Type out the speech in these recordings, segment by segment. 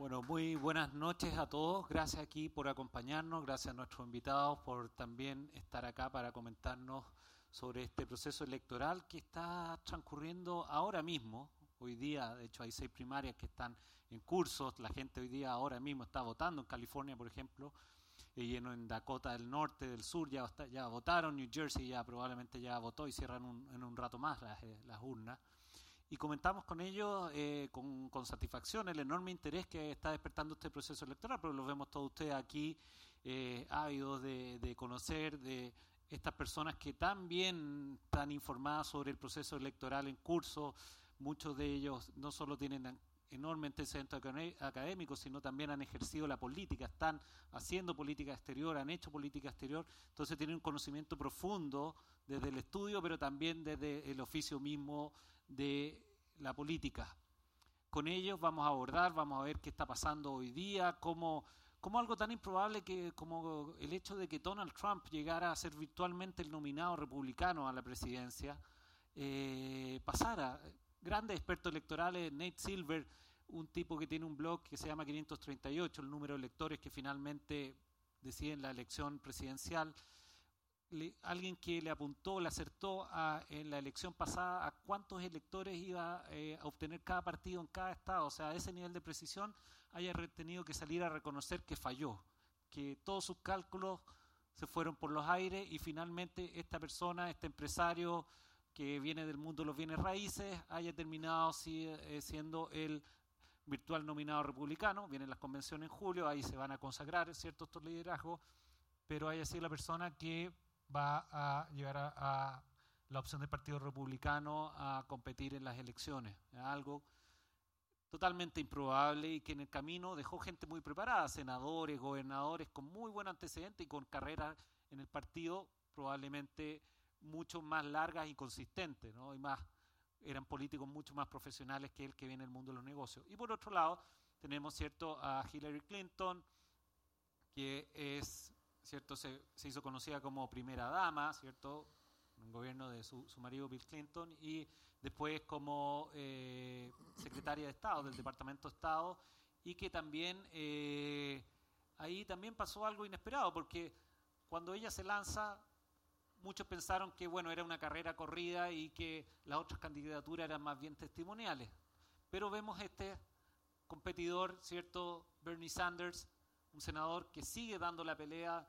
Bueno, muy buenas noches a todos. Gracias aquí por acompañarnos, gracias a nuestros invitados por también estar acá para comentarnos sobre este proceso electoral que está transcurriendo ahora mismo. Hoy día, de hecho, hay seis primarias que están en curso. La gente hoy día ahora mismo está votando en California, por ejemplo, y en, Dakota del Norte, del Sur ya, ya votaron, New Jersey ya probablemente ya votó y cierran en un rato más las, eh, las urnas y comentamos con ellos eh, con, satisfacción el enorme interés que está despertando este proceso electoral, pero lo vemos todos ustedes aquí eh, ávidos de, conocer de estas personas que también están informadas sobre el proceso electoral en curso. Muchos de ellos no solo tienen enorme antecedentes académicos, sino también han ejercido la política, están haciendo política exterior, han hecho política exterior, entonces tienen un conocimiento profundo desde el estudio, pero también desde el oficio mismo de la política. Con ellos vamos a abordar, vamos a ver qué está pasando hoy día, cómo, cómo algo tan improbable que como el hecho de que Donald Trump llegara a ser virtualmente el nominado republicano a la presidencia, eh, pasara. Grandes expertos electorales, Nate Silver, un tipo que tiene un blog que se llama 538, el número de electores que finalmente deciden la elección presidencial, alguien que le apuntó, le acertó en la elección pasada a cuántos electores iba eh, a obtener cada partido en cada estado, o sea, a ese nivel de precisión haya tenido que salir a reconocer que falló, que todos sus cálculos se fueron por los aires y finalmente esta persona, este empresario que viene del mundo de los bienes raíces, haya terminado eh, siendo el virtual nominado republicano, vienen las convenciones en julio, ahí se van a consagrar ciertos liderazgos, pero haya sido la persona que va a llegar a, la opción del Partido Republicano a competir en las elecciones. Algo totalmente improbable y que en el camino dejó gente muy preparada, senadores, gobernadores con muy buen antecedente y con carreras en el partido probablemente mucho más largas y consistentes, ¿no? y más eran políticos mucho más profesionales que el que viene del mundo de los negocios. Y por otro lado, tenemos cierto a Hillary Clinton, que es ¿cierto? Se, hizo conocida como primera dama, ¿cierto? En el gobierno de su, marido Bill Clinton y después como eh, secretaria de Estado del Departamento de Estado y que también eh, ahí también pasó algo inesperado porque cuando ella se lanza muchos pensaron que bueno era una carrera corrida y que las otras candidaturas eran más bien testimoniales pero vemos este competidor cierto Bernie Sanders un senador que sigue dando la pelea,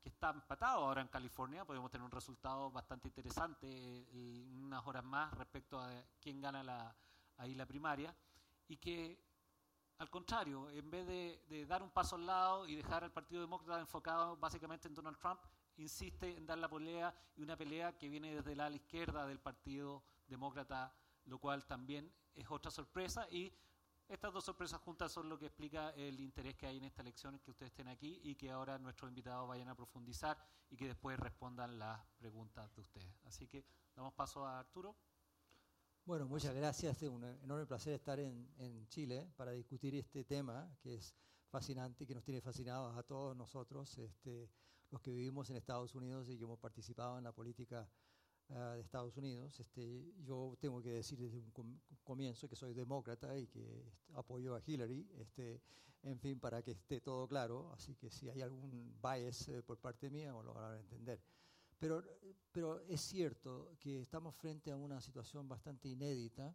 que está empatado ahora en California. Podemos tener un resultado bastante interesante en eh, unas horas más respecto a quién gana la, ahí la primaria. Y que, al contrario, en vez de, dar un paso al lado y dejar al Partido Demócrata enfocado básicamente en Donald Trump, insiste en dar la pelea y una pelea que viene desde la izquierda del Partido Demócrata, lo cual también es otra sorpresa y estas dos sorpresas juntas son lo que explica el interés que hay en esta elección, que ustedes estén aquí y que ahora nuestros invitados vayan a profundizar y que después respondan las preguntas de ustedes. Así que damos paso a Arturo. Bueno, muchas gracias. Es un enorme placer estar en, Chile para discutir este tema que es fascinante, que nos tiene fascinados a todos nosotros, este, los que vivimos en Estados Unidos y que hemos participado en la política Ah, de Estados Unidos. Este, yo tengo que decir desde un comienzo que soy demócrata y que apoyo a Hillary, este, en fin, para que esté todo claro. Así que si hay algún bias eh, por parte mía, lo van a entender. Pero, pero es cierto que estamos frente a una situación bastante inédita.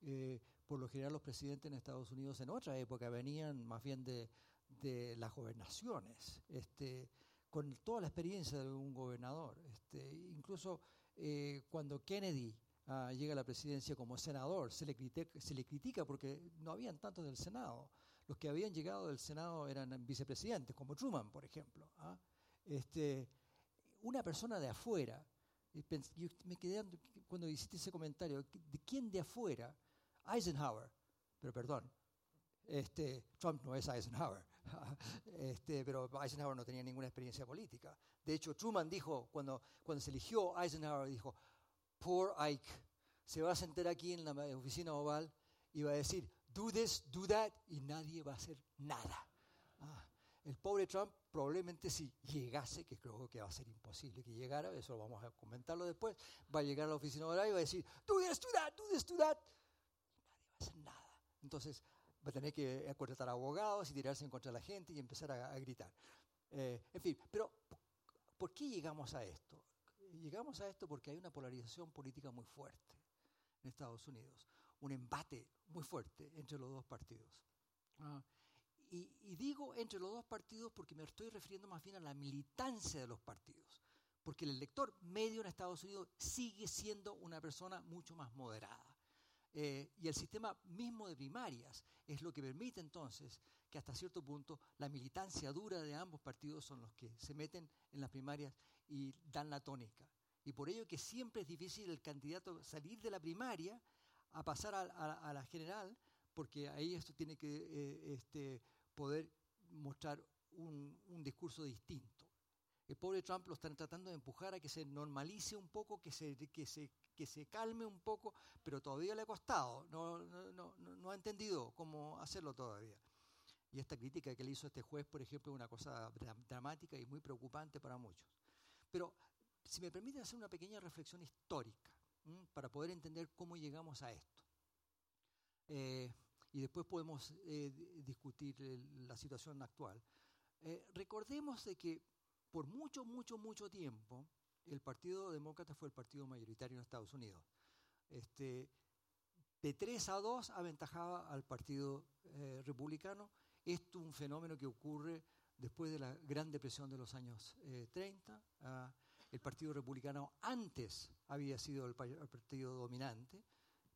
Eh, por lo general los presidentes en Estados Unidos en otra época venían más bien de, de las gobernaciones, este, con toda la experiencia de un gobernador. Este, incluso eh, cuando Kennedy ah, llega a la presidencia como senador, se le, critica, se le critica porque no habían tantos del Senado. Los que habían llegado del Senado eran vicepresidentes, como Truman, por ejemplo. ¿ah? Este, una persona de afuera, yo me quedé cuando hiciste ese comentario, ¿de quién de afuera? Eisenhower, pero perdón, este, Trump no es Eisenhower, este, pero Eisenhower no tenía ninguna experiencia política. De hecho, Truman dijo, cuando, cuando se eligió Eisenhower, dijo, poor Ike, se va a sentar aquí en la oficina oval y va a decir, do this, do that, y nadie va a hacer nada. Ah, el pobre Trump probablemente si llegase, que creo que va a ser imposible que llegara, eso vamos a comentarlo después, va a llegar a la oficina oval y va a decir, do this, do that, do this, do that, y nadie va a hacer nada. Entonces, va a tener que contratar abogados y tirarse en contra de la gente y empezar a, gritar. Eh, en fin, pero ¿por qué llegamos a esto? Llegamos a esto porque hay una polarización política muy fuerte en Estados Unidos, un embate muy fuerte entre los dos partidos. Ah, y, y, digo entre los dos partidos porque me estoy refiriendo más bien a la militancia de los partidos, porque el elector medio en Estados Unidos sigue siendo una persona mucho más moderada. Eh, y el sistema mismo de primarias es lo que permite entonces que hasta cierto punto la militancia dura de ambos partidos son los que se meten en las primarias y dan la tónica. Y por ello que siempre es difícil el candidato salir de la primaria a pasar a, la general, porque ahí esto tiene que eh, este, poder mostrar un, un discurso distinto. El pobre Trump lo están tratando de empujar a que se normalice un poco, que se, que se que se calme un poco, pero todavía le ha costado, no, no, no, ha entendido cómo hacerlo todavía. Y esta crítica que le hizo este juez, por ejemplo, es una cosa dramática y muy preocupante para muchos. Pero si me permite hacer una pequeña reflexión histórica para poder entender cómo llegamos a esto. Eh, y después podemos eh, discutir la situación actual. Eh, recordemos de que por mucho, mucho, mucho tiempo el Partido Demócrata fue el partido mayoritario en Estados Unidos. Este, de 3 a 2 aventajaba al Partido eh, Republicano. Esto es un fenómeno que ocurre después de la Gran Depresión de los años 30. Eh, ah, el Partido Republicano antes había sido el, partido dominante,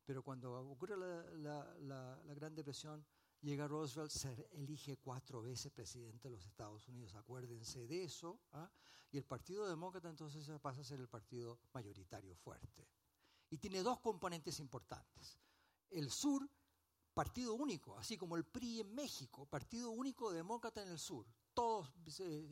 pero cuando ocurre la, Gran Depresión, llega Roosevelt, se elige cuatro veces presidente de los Estados Unidos. Acuérdense de eso. ¿ah? Y el Partido Demócrata entonces pasa a ser el partido mayoritario fuerte. Y tiene dos componentes importantes. El sur, partido único, así como el PRI en México, partido único demócrata en el sur. Todos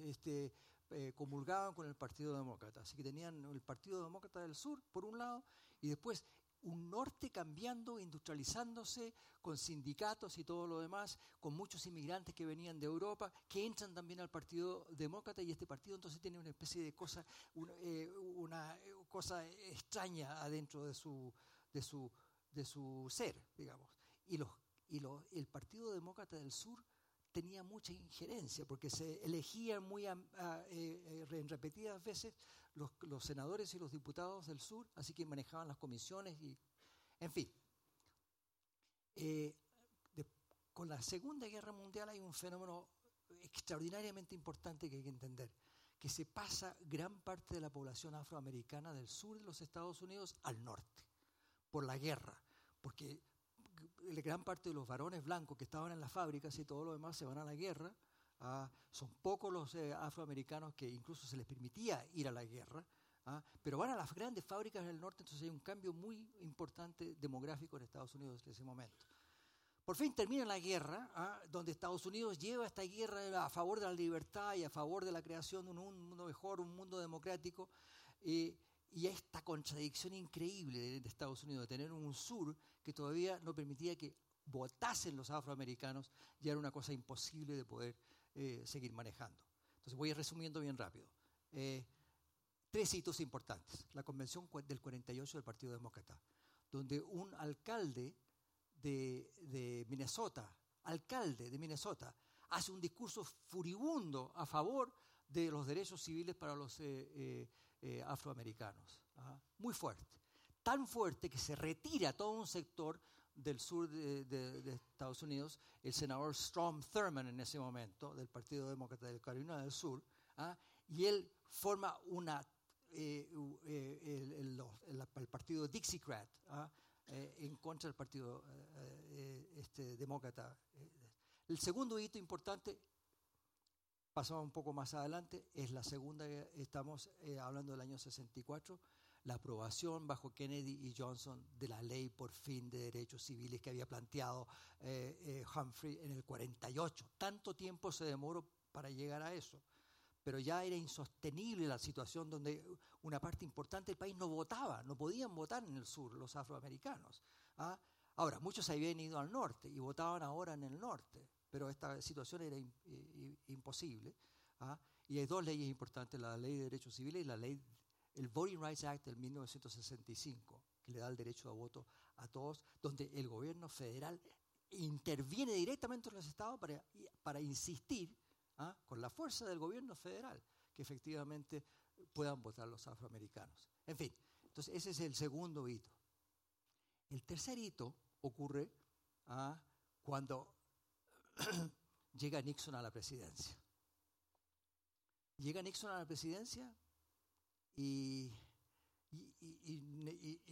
este, eh, comulgaban con el Partido Demócrata. Así que tenían el Partido Demócrata del Sur, por un lado, y después un norte cambiando, industrializándose, con sindicatos y todo lo demás, con muchos inmigrantes que venían de Europa, que entran también al Partido Demócrata y este partido entonces tiene una especie de cosa, eh, una, cosa extraña adentro de su, de su, de su ser, digamos. Y, los, y los, el Partido Demócrata del Sur tenía mucha injerencia, porque se elegían muy eh, eh, en repetidas veces los, los, senadores y los diputados del sur, así que manejaban las comisiones y, en fin. Eh, con la Segunda Guerra Mundial hay un fenómeno extraordinariamente importante que hay que entender, que se pasa gran parte de la población afroamericana del sur de los Estados Unidos al norte, por la guerra, porque gran parte de los varones blancos que estaban en las fábricas y todo lo demás se van a la guerra. Ah, son pocos los eh, afroamericanos que incluso se les permitía ir a la guerra, ah, pero van a las grandes fábricas del norte, entonces hay un cambio muy importante demográfico en Estados Unidos en ese momento. Por fin termina la guerra, ah, donde Estados Unidos lleva esta guerra a favor de la libertad y a favor de la creación de un mundo mejor, un mundo democrático. y esta contradicción increíble de, Estados Unidos, de tener un sur que todavía no permitía que votasen los afroamericanos, ya era una cosa imposible de poder eh, seguir manejando. Entonces voy resumiendo bien rápido. Eh, tres hitos importantes. La convención del 48 del Partido Demócrata, donde un alcalde de, Minnesota, alcalde de Minnesota, hace un discurso furibundo a favor de los derechos civiles para los eh, afroamericanos. ¿ah? Muy fuerte. Tan fuerte que se retira todo un sector del sur de, Estados Unidos, el senador Strom Thurmond en ese momento, del Partido Demócrata de Carolina del Sur, ¿ah? y él forma una, eh, eh, el, partido Dixiecrat ¿ah? eh, en contra del Partido este, Demócrata. El segundo hito importante, pasaba un poco más adelante, es la segunda, estamos hablando del año 64, la aprobación bajo Kennedy y Johnson de la ley por fin de derechos civiles que había planteado eh, eh, Humphrey en el 48. Tanto tiempo se demoró para llegar a eso, pero ya era insostenible la situación donde una parte importante del país no votaba, no podían votar en el sur los afroamericanos. ¿ah? Ahora, muchos habían ido al norte y votaban ahora en el norte, pero esta situación era imposible. ¿ah? Y hay dos leyes importantes, la ley de derechos civiles y la ley el Voting Rights Act del 1965, que le da el derecho a voto a todos, donde el gobierno federal interviene directamente en los estados para, para insistir ¿ah? con la fuerza del gobierno federal que efectivamente puedan votar los afroamericanos. En fin, entonces ese es el segundo hito. El tercer hito ocurre ¿ah? cuando llega Nixon a la presidencia. Llega Nixon a la presidencia y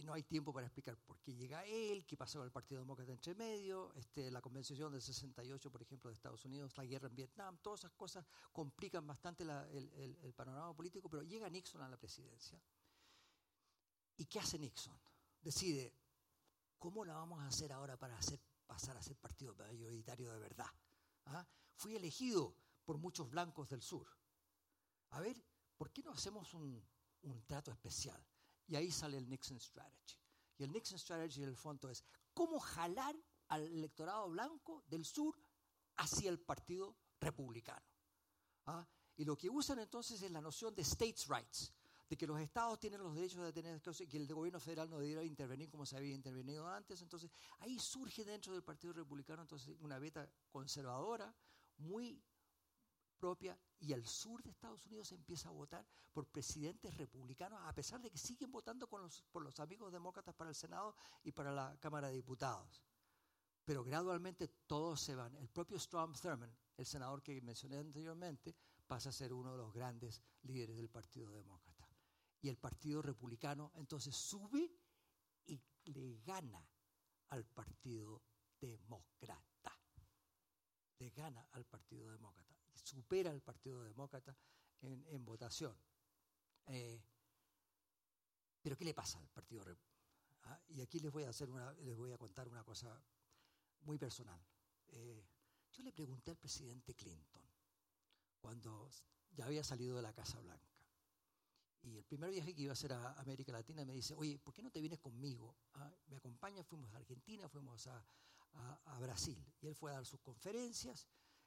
no hay tiempo para explicar por qué llega él, qué pasó con el Partido Demócrata entre medio, este, la Convención del 68, por ejemplo, de Estados Unidos, la guerra en Vietnam, todas esas cosas complican bastante el, panorama político, pero llega Nixon a la presidencia. ¿Y qué hace Nixon? Decide, ¿cómo la vamos a hacer ahora para hacer, pasar a ser partido mayoritario de verdad? ¿Ah? Fui elegido por muchos blancos del sur. A ver, ¿por qué no hacemos un, un trato especial? Y ahí sale el Nixon Strategy. Y el Nixon Strategy en el fondo es cómo jalar al electorado blanco del sur hacia el partido republicano. ¿Ah? Y lo que usan entonces es la noción de states' rights, de que los estados tienen los derechos de tener que el gobierno federal no debiera intervenir como se había intervenido antes. Entonces ahí surge dentro del Partido Republicano entonces una beta conservadora muy propia y el sur de Estados Unidos empieza a votar por presidentes republicanos, a pesar de que siguen votando por los amigos demócratas para el Senado y para la Cámara de Diputados. Pero gradualmente todos se van. El propio Strom Thurmond, el senador que mencioné anteriormente, pasa a ser uno de los grandes líderes del Partido Demócrata. Y el Partido Republicano entonces sube y le gana al Partido Demócrata. Le gana al Partido Demócrata supera al Partido Demócrata en, votación. Eh, pero ¿qué le pasa al Partido ¿Ah? Y aquí les voy a hacer les voy a contar una cosa muy personal. Eh, yo le pregunté al presidente Clinton cuando ya había salido de la Casa Blanca. Y el primer viaje que iba a hacer a América Latina me dice, oye, ¿por qué no te vienes conmigo? ¿Ah? Me acompaña, fuimos a Argentina, fuimos a, Brasil. Y él fue a dar sus conferencias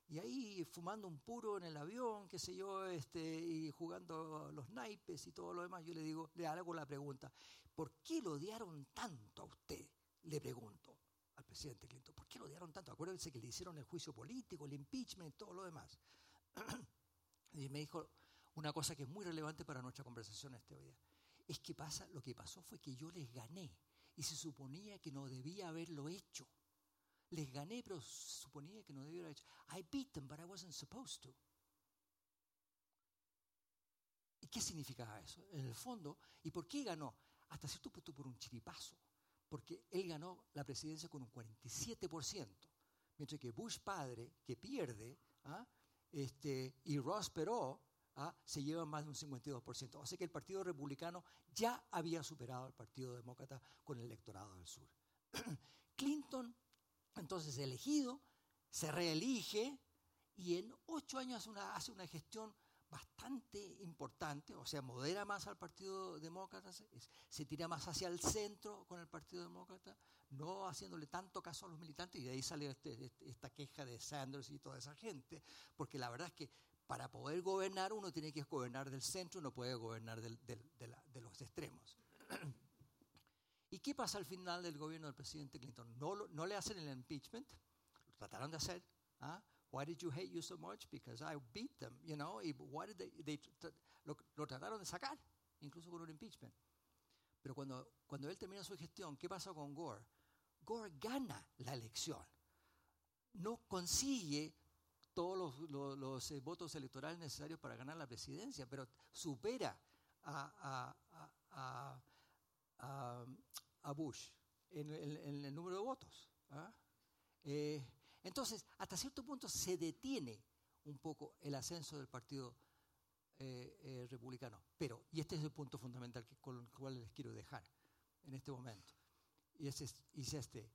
y ahí fumando un puro en el avión, qué sé yo, este, y jugando los naipes y todo lo demás, yo le digo, le hago la pregunta, ¿por qué lo odiaron tanto a usted? Le pregunto al presidente Clinton, ¿por qué lo odiaron tanto? Acuérdense que le hicieron el juicio político, el impeachment, todo lo demás. y me dijo una cosa que es muy relevante para nuestra conversación este día. Es que pasa, lo que pasó fue que yo les gané y se suponía que no debía haberlo hecho. Les gané, pero suponía que no debía haber hecho. I beat them, but I wasn't supposed to. ¿Y qué significaba eso? En el fondo, ¿y por qué ganó? Hasta cierto punto por un chiripazo. Porque él ganó la presidencia con un 47%, mientras que Bush padre, que pierde, ¿ah? este, y Ross Perot ¿ah? se llevan más de un 52%. O sea que el Partido Republicano ya había superado al Partido Demócrata con el electorado del sur. Clinton entonces elegido, se reelige y en ocho años hace una, gestión bastante importante, o sea, modera más al Partido Demócrata, se, tira más hacia el centro con el Partido Demócrata, no haciéndole tanto caso a los militantes, y de ahí sale este, este, esta queja de Sanders y toda esa gente, porque la verdad es que para poder gobernar uno tiene que gobernar del centro, no puede gobernar de, de los extremos. ¿Y qué pasa al final del gobierno del presidente Clinton? No, le hacen el impeachment, lo trataron de hacer. ¿ah? Why did you hate you so much? Because I beat them, you know. Y why did lo, trataron de sacar, incluso con un impeachment. Pero cuando, cuando él termina su gestión, ¿qué pasa con Gore? Gore gana la elección. No consigue todos los, los, los eh, votos electorales necesarios para ganar la presidencia, pero supera a Bush en, el número de votos. ¿ah? Eh, entonces, hasta cierto punto se detiene un poco el ascenso del Partido eh, eh, Republicano. Pero, y este es el punto fundamental que, con el cual les quiero dejar en este momento, y es, este,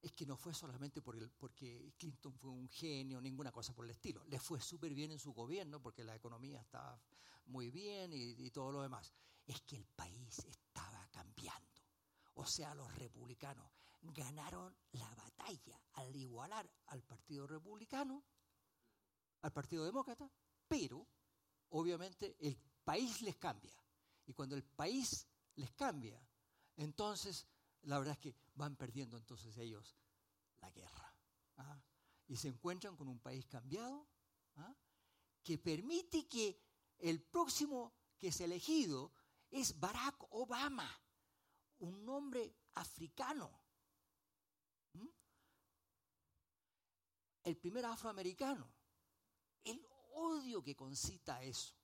es que no fue solamente por el, porque Clinton fue un genio, ninguna cosa por el estilo. Le fue súper bien en su gobierno porque la economía estaba muy bien y, y todo lo demás. Es que el país estaba. O sea, los republicanos ganaron la batalla al igualar al Partido Republicano, al Partido Demócrata, pero obviamente el país les cambia. Y cuando el país les cambia, entonces la verdad es que van perdiendo entonces ellos la guerra. ¿ah? Y se encuentran con un país cambiado ¿ah? que permite que el próximo que es elegido es Barack Obama, un hombre africano. El primer afroamericano. El odio que concita eso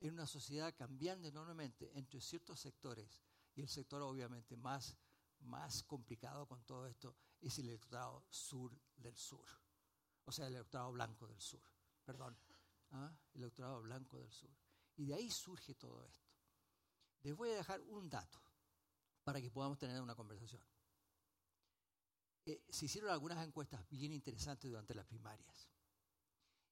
en una sociedad cambiando enormemente entre ciertos sectores y el sector obviamente más, más complicado con todo esto es el electorado sur del sur, o sea, el electorado blanco del sur, perdón, ¿ah? el electorado blanco del sur. Y de ahí surge todo esto. Les voy a dejar un dato para que podamos tener una conversación. Eh, se hicieron algunas encuestas bien interesantes durante las primarias.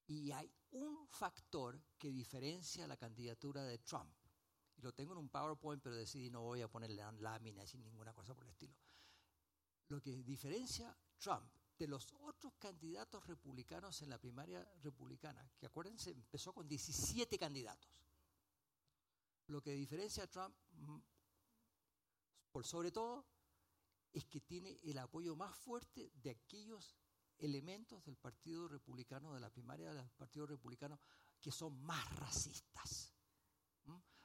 Y hay un factor que diferencia la candidatura de Trump. Y lo tengo en un PowerPoint, pero decidí no voy a ponerle láminas sin ninguna cosa por el estilo. Lo que diferencia Trump de los otros candidatos republicanos en la primaria republicana, que acuérdense, empezó con 17 candidatos. Lo que diferencia a Trump, mm, por sobre todo, es que tiene el apoyo más fuerte de aquellos elementos del Partido Republicano, de la primaria del Partido Republicano, que son más racistas.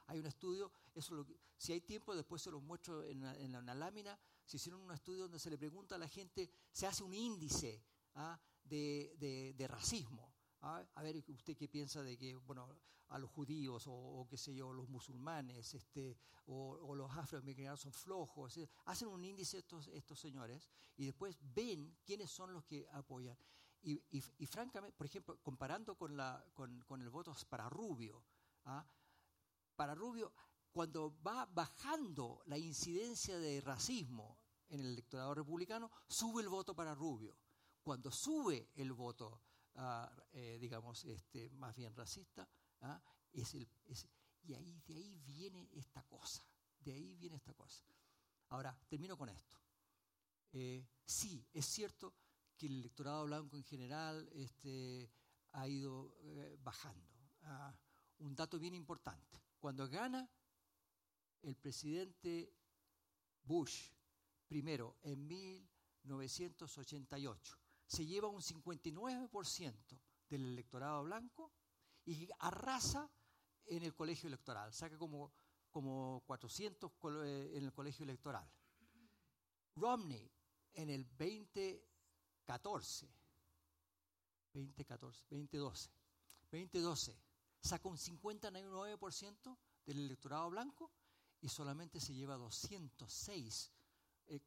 Hay un estudio, eso si hay tiempo después se lo muestro en, una lámina, se hicieron un estudio donde se le pregunta a la gente, se hace un índice ¿ah? de, racismo. ¿Ah? A ver, ¿usted qué piensa de que, bueno, a los judíos o, qué sé yo, los musulmanes este, o, los afroamericanos son flojos? Hacen un índice estos, estos señores y después ven quiénes son los que apoyan. Y, francamente, por ejemplo, comparando con, la, con, con el voto para Rubio, ¿ah? para Rubio, cuando va bajando la incidencia de racismo en el electorado republicano, sube el voto para Rubio. Cuando sube el voto, eh, digamos, este, más bien racista, ah, es el, y ahí, de ahí viene esta cosa, de ahí viene esta cosa. Ahora, termino con esto. Eh, sí, es cierto que el electorado blanco en general este, ha ido eh, bajando. Ah, un dato bien importante. Cuando gana el presidente Bush, primero en 1988, se lleva un 59% del electorado blanco y arrasa en el colegio electoral, saca como, como 400 eh, en el colegio electoral. Romney en el 2014, 2014, 2012, 2012 saca un 59% del electorado blanco y solamente se lleva 206 eh,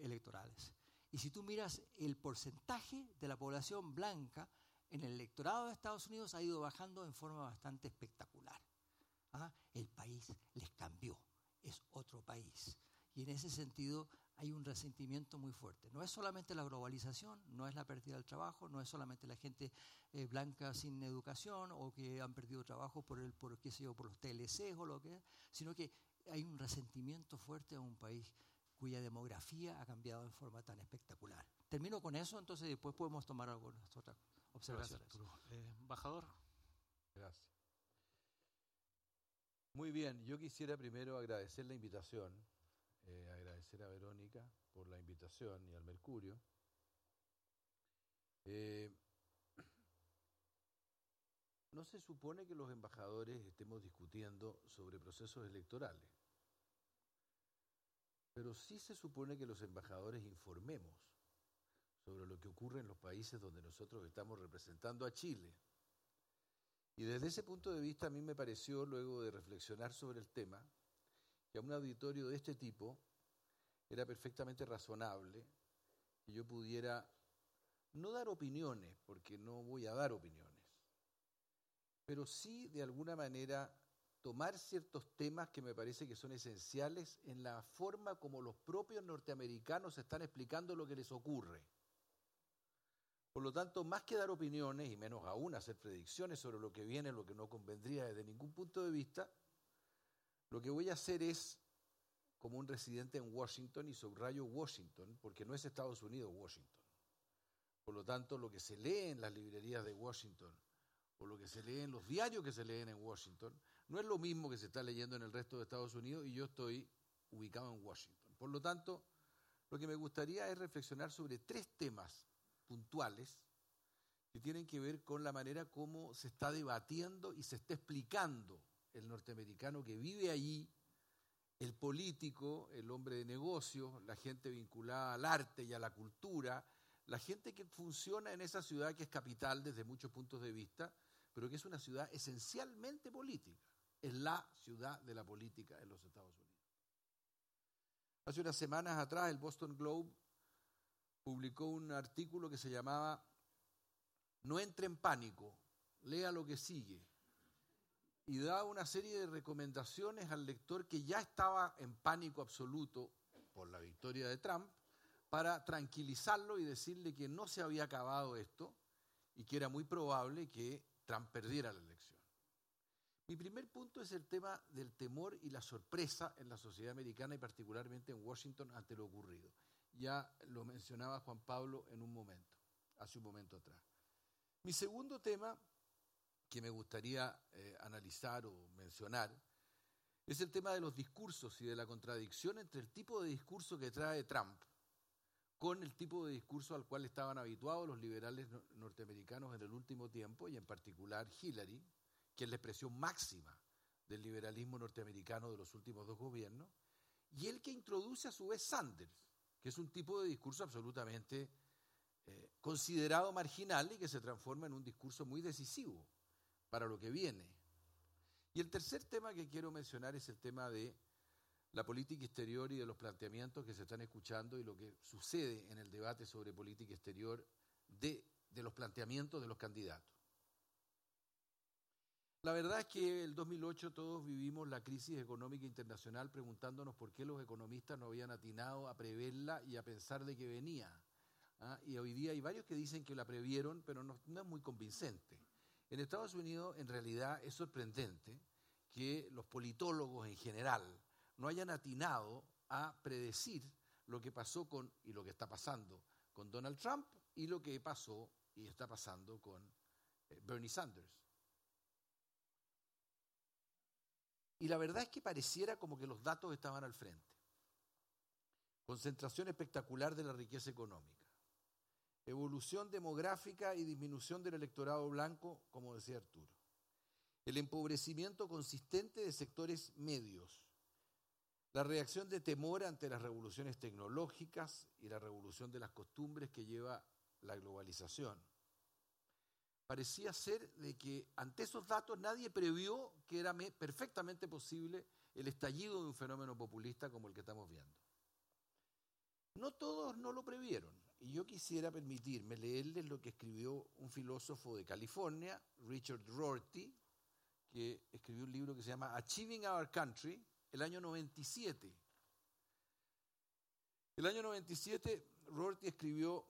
electorales. Y si tú miras el porcentaje de la población blanca en el electorado de Estados Unidos ha ido bajando en forma bastante espectacular. ¿Ah? El país les cambió, es otro país. Y en ese sentido hay un resentimiento muy fuerte. No es solamente la globalización, no es la pérdida del trabajo, no es solamente la gente eh, blanca sin educación o que han perdido trabajo por, el, por, qué sé yo, por los TLC o lo que sino que hay un resentimiento fuerte a un país cuya demografía ha cambiado en forma tan espectacular. Termino con eso, entonces después podemos tomar algunas otras observaciones. Eh, embajador. Gracias. Muy bien, yo quisiera primero agradecer la invitación eh, agradecer a Verónica por la invitación y al Mercurio. Eh, no se supone que los embajadores estemos discutiendo sobre procesos electorales, pero sí se supone que los embajadores informemos sobre lo que ocurre en los países donde nosotros estamos representando a Chile. Y desde ese punto de vista a mí me pareció, luego de reflexionar sobre el tema, que a un auditorio de este tipo era perfectamente razonable que yo pudiera no dar opiniones, porque no voy a dar opiniones, pero sí de alguna manera tomar ciertos temas que me parece que son esenciales en la forma como los propios norteamericanos están explicando lo que les ocurre. Por lo tanto, más que dar opiniones, y menos aún hacer predicciones sobre lo que viene, lo que no convendría desde ningún punto de vista, lo que voy a hacer es, como un residente en Washington, y subrayo Washington, porque no es Estados Unidos Washington. Por lo tanto, lo que se lee en las librerías de Washington, o lo que se lee en los diarios que se leen en Washington, no es lo mismo que se está leyendo en el resto de Estados Unidos, y yo estoy ubicado en Washington. Por lo tanto, lo que me gustaría es reflexionar sobre tres temas puntuales que tienen que ver con la manera como se está debatiendo y se está explicando el norteamericano que vive allí, el político, el hombre de negocios, la gente vinculada al arte y a la cultura, la gente que funciona en esa ciudad que es capital desde muchos puntos de vista, pero que es una ciudad esencialmente política. Es la ciudad de la política en los Estados Unidos. Hace unas semanas atrás el Boston Globe publicó un artículo que se llamaba No entre en pánico, lea lo que sigue. Y da una serie de recomendaciones al lector que ya estaba en pánico absoluto por la victoria de Trump para tranquilizarlo y decirle que no se había acabado esto y que era muy probable que Trump perdiera la elección. Mi primer punto es el tema del temor y la sorpresa en la sociedad americana y particularmente en Washington ante lo ocurrido. Ya lo mencionaba Juan Pablo en un momento, hace un momento atrás. Mi segundo tema que me gustaría eh, analizar o mencionar es el tema de los discursos y de la contradicción entre el tipo de discurso que trae Trump con el tipo de discurso al cual estaban habituados los liberales norteamericanos en el último tiempo y en particular Hillary, que es la expresión máxima del liberalismo norteamericano de los últimos dos gobiernos, y el que introduce a su vez Sanders, que es un tipo de discurso absolutamente eh, considerado marginal y que se transforma en un discurso muy decisivo para lo que viene. Y el tercer tema que quiero mencionar es el tema de la política exterior y de los planteamientos que se están escuchando y lo que sucede en el debate sobre política exterior de, de los planteamientos de los candidatos. La verdad es que el 2008 todos vivimos la crisis económica internacional preguntándonos por qué los economistas no habían atinado a preverla y a pensar de que venía. ¿ah? Y hoy día hay varios que dicen que la previeron, pero no, no es muy convincente. En Estados Unidos, en realidad, es sorprendente que los politólogos en general no hayan atinado a predecir lo que pasó con, y lo que está pasando con Donald Trump y lo que pasó y está pasando con eh, Bernie Sanders. Y la verdad es que pareciera como que los datos estaban al frente. Concentración espectacular de la riqueza económica. Evolución demográfica y disminución del electorado blanco, como decía Arturo. El empobrecimiento consistente de sectores medios. La reacción de temor ante las revoluciones tecnológicas y la revolución de las costumbres que lleva la globalización parecía ser de que ante esos datos nadie previó que era perfectamente posible el estallido de un fenómeno populista como el que estamos viendo. No todos no lo previeron, y yo quisiera permitirme leerles lo que escribió un filósofo de California, Richard Rorty, que escribió un libro que se llama Achieving Our Country, el año 97. El año 97, Rorty escribió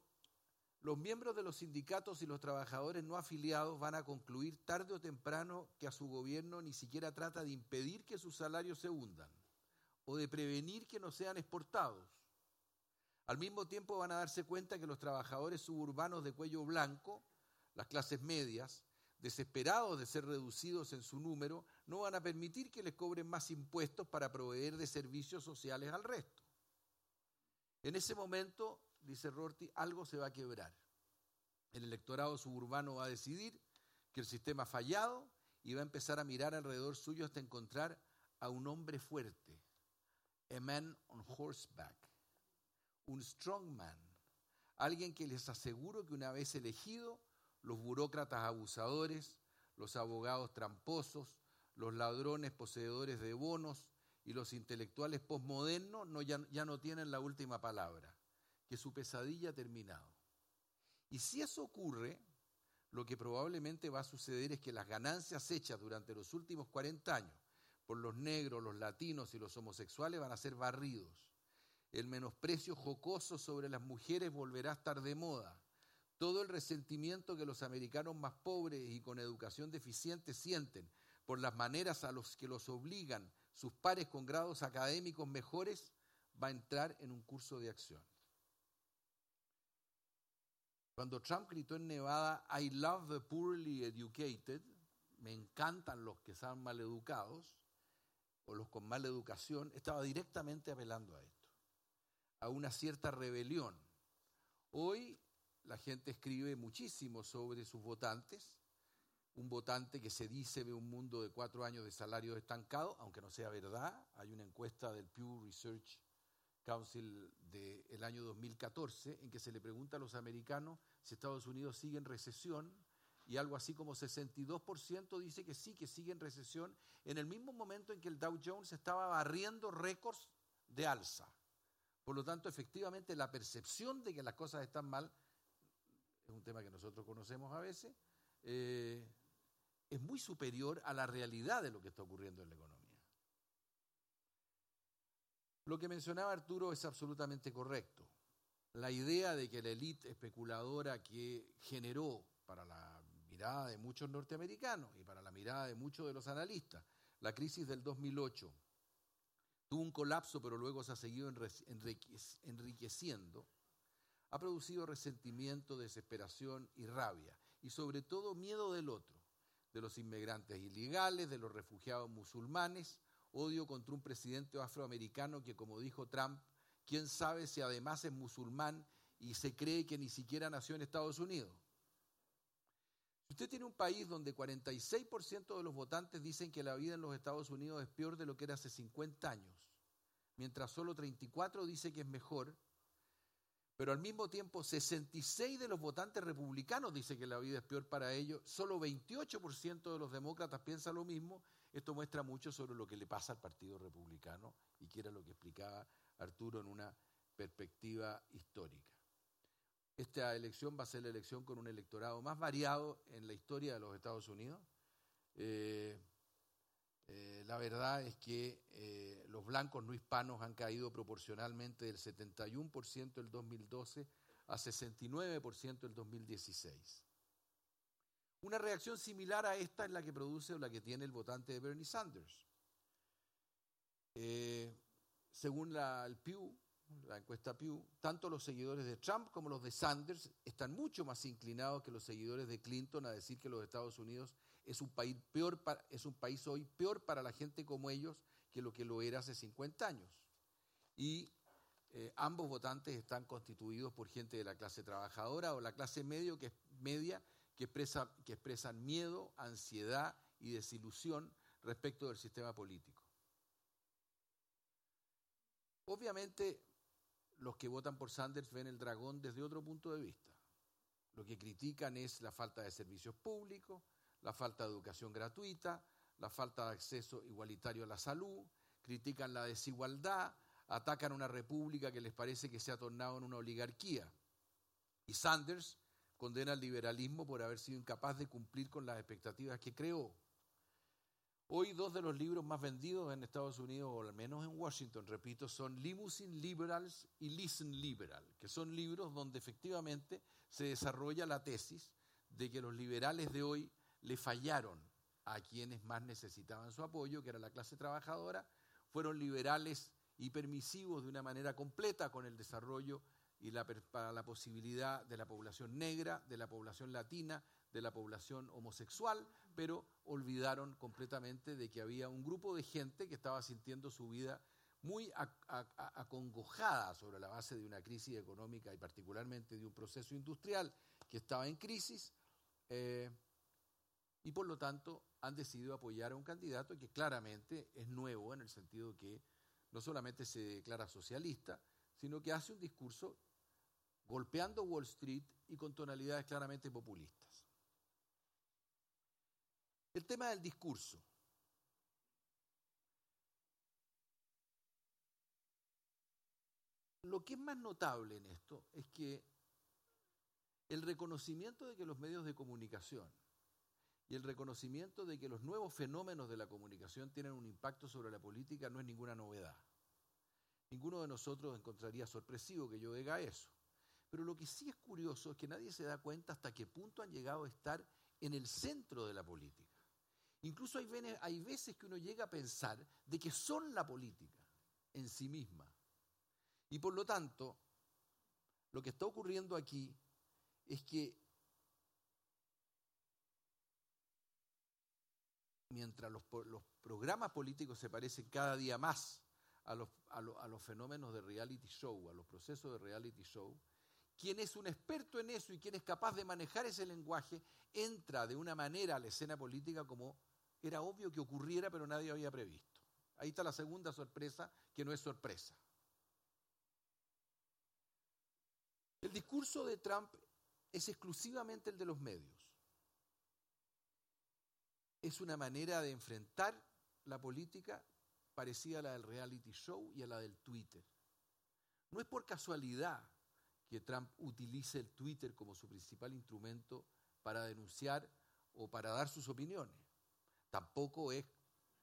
los miembros de los sindicatos y los trabajadores no afiliados van a concluir tarde o temprano que a su gobierno ni siquiera trata de impedir que sus salarios se hundan o de prevenir que no sean exportados. Al mismo tiempo van a darse cuenta que los trabajadores suburbanos de cuello blanco, las clases medias, desesperados de ser reducidos en su número, no van a permitir que les cobren más impuestos para proveer de servicios sociales al resto. En ese momento dice Rorty, algo se va a quebrar. El electorado suburbano va a decidir que el sistema ha fallado y va a empezar a mirar alrededor suyo hasta encontrar a un hombre fuerte, a man on horseback, un strong man, alguien que les aseguro que una vez elegido, los burócratas abusadores, los abogados tramposos, los ladrones poseedores de bonos y los intelectuales posmodernos no, ya, ya no tienen la última palabra que su pesadilla ha terminado. Y si eso ocurre, lo que probablemente va a suceder es que las ganancias hechas durante los últimos 40 años por los negros, los latinos y los homosexuales van a ser barridos. El menosprecio jocoso sobre las mujeres volverá a estar de moda. Todo el resentimiento que los americanos más pobres y con educación deficiente sienten por las maneras a las que los obligan sus pares con grados académicos mejores va a entrar en un curso de acción. Cuando Trump gritó en Nevada, I love the poorly educated, me encantan los que son mal educados o los con mala educación, estaba directamente apelando a esto. a una cierta rebelión. Hoy la gente escribe muchísimo sobre sus votantes, un votante que se dice ve un mundo de cuatro años de salario estancado, aunque no sea verdad. Hay una encuesta del Pew Research Council del año 2014 en que se le pregunta a los americanos si Estados Unidos sigue en recesión y algo así como 62% dice que sí, que sigue en recesión, en el mismo momento en que el Dow Jones estaba barriendo récords de alza. Por lo tanto, efectivamente, la percepción de que las cosas están mal, es un tema que nosotros conocemos a veces, eh, es muy superior a la realidad de lo que está ocurriendo en la economía. Lo que mencionaba Arturo es absolutamente correcto. La idea de que la élite especuladora que generó para la mirada de muchos norteamericanos y para la mirada de muchos de los analistas la crisis del 2008 tuvo un colapso pero luego se ha seguido enriqueciendo, ha producido resentimiento, desesperación y rabia y sobre todo miedo del otro de los inmigrantes ilegales, de los refugiados musulmanes, odio contra un presidente afroamericano que, como dijo Trump, quién sabe si además es musulmán y se cree que ni siquiera nació en Estados Unidos. Si usted tiene un país donde 46% de los votantes dicen que la vida en los Estados Unidos es peor de lo que era hace 50 años, mientras solo 34 dice que es mejor, pero al mismo tiempo 66 de los votantes republicanos dicen que la vida es peor para ellos, solo 28% de los demócratas piensan lo mismo, esto muestra mucho sobre lo que le pasa al Partido Republicano y que era lo que explicaba Arturo en una perspectiva histórica. Esta elección va a ser la elección con un electorado más variado en la historia de los Estados Unidos. Eh, eh, la verdad es que eh, los blancos no hispanos han caído proporcionalmente del 71% del 2012 a 69% del 2016. Una reacción similar a esta es la que produce o la que tiene el votante de Bernie Sanders. Eh, según la, el Pew, la encuesta Pew, tanto los seguidores de Trump como los de Sanders están mucho más inclinados que los seguidores de Clinton a decir que los Estados Unidos es un país, peor es un país hoy peor para la gente como ellos que lo que lo era hace 50 años. Y eh, ambos votantes están constituidos por gente de la clase trabajadora o la clase medio que, media que, expresa, que expresan miedo, ansiedad y desilusión respecto del sistema político. Obviamente, los que votan por Sanders ven el dragón desde otro punto de vista. Lo que critican es la falta de servicios públicos, la falta de educación gratuita, la falta de acceso igualitario a la salud, critican la desigualdad, atacan una república que les parece que se ha tornado en una oligarquía. Y Sanders condena al liberalismo por haber sido incapaz de cumplir con las expectativas que creó. Hoy dos de los libros más vendidos en Estados Unidos, o al menos en Washington, repito, son Limousine Liberals y Listen Liberal, que son libros donde efectivamente se desarrolla la tesis de que los liberales de hoy le fallaron a quienes más necesitaban su apoyo, que era la clase trabajadora, fueron liberales y permisivos de una manera completa con el desarrollo y la, para la posibilidad de la población negra, de la población latina, de la población homosexual, pero olvidaron completamente de que había un grupo de gente que estaba sintiendo su vida muy acongojada sobre la base de una crisis económica y particularmente de un proceso industrial que estaba en crisis. Eh, y por lo tanto han decidido apoyar a un candidato que claramente es nuevo en el sentido que no solamente se declara socialista, sino que hace un discurso golpeando Wall Street y con tonalidades claramente populistas. El tema del discurso. Lo que es más notable en esto es que el reconocimiento de que los medios de comunicación y el reconocimiento de que los nuevos fenómenos de la comunicación tienen un impacto sobre la política no es ninguna novedad. Ninguno de nosotros encontraría sorpresivo que yo diga eso. Pero lo que sí es curioso es que nadie se da cuenta hasta qué punto han llegado a estar en el centro de la política. Incluso hay, veces que uno llega a pensar de que son la política en sí misma. Y por lo tanto, lo que está ocurriendo aquí es que mientras los, programas políticos se parecen cada día más a los, a, a los fenómenos de reality show, a los procesos de reality show, quien es un experto en eso y quien es capaz de manejar ese lenguaje, entra de una manera a la escena política como era obvio que ocurriera, pero nadie había previsto. Ahí está la segunda sorpresa, que no es sorpresa. El discurso de Trump es exclusivamente el de los medios. Es una manera de enfrentar la política parecida a la del reality show y a la del Twitter. No es por casualidad que Trump utilice el Twitter como su principal instrumento para denunciar o para dar sus opiniones. Tampoco es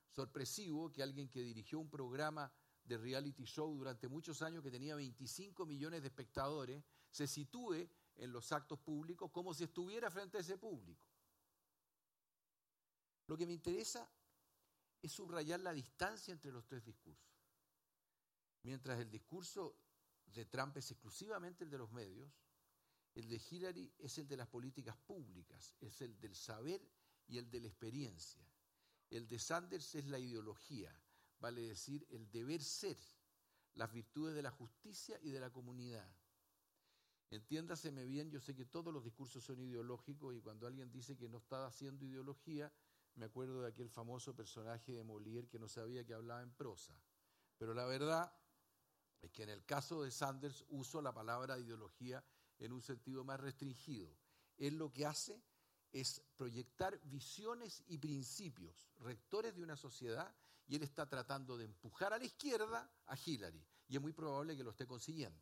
sorpresivo que alguien que dirigió un programa de reality show durante muchos años que tenía 25 millones de espectadores se sitúe en los actos públicos como si estuviera frente a ese público. Lo que me interesa es subrayar la distancia entre los tres discursos. Mientras el discurso de Trump es exclusivamente el de los medios, el de Hillary es el de las políticas públicas, es el del saber y el de la experiencia. El de Sanders es la ideología, vale decir, el deber ser, las virtudes de la justicia y de la comunidad. Entiéndaseme bien, yo sé que todos los discursos son ideológicos y cuando alguien dice que no está haciendo ideología, me acuerdo de aquel famoso personaje de Molière que no sabía que hablaba en prosa. Pero la verdad que en el caso de Sanders uso la palabra ideología en un sentido más restringido. Él lo que hace es proyectar visiones y principios rectores de una sociedad y él está tratando de empujar a la izquierda a Hillary y es muy probable que lo esté consiguiendo.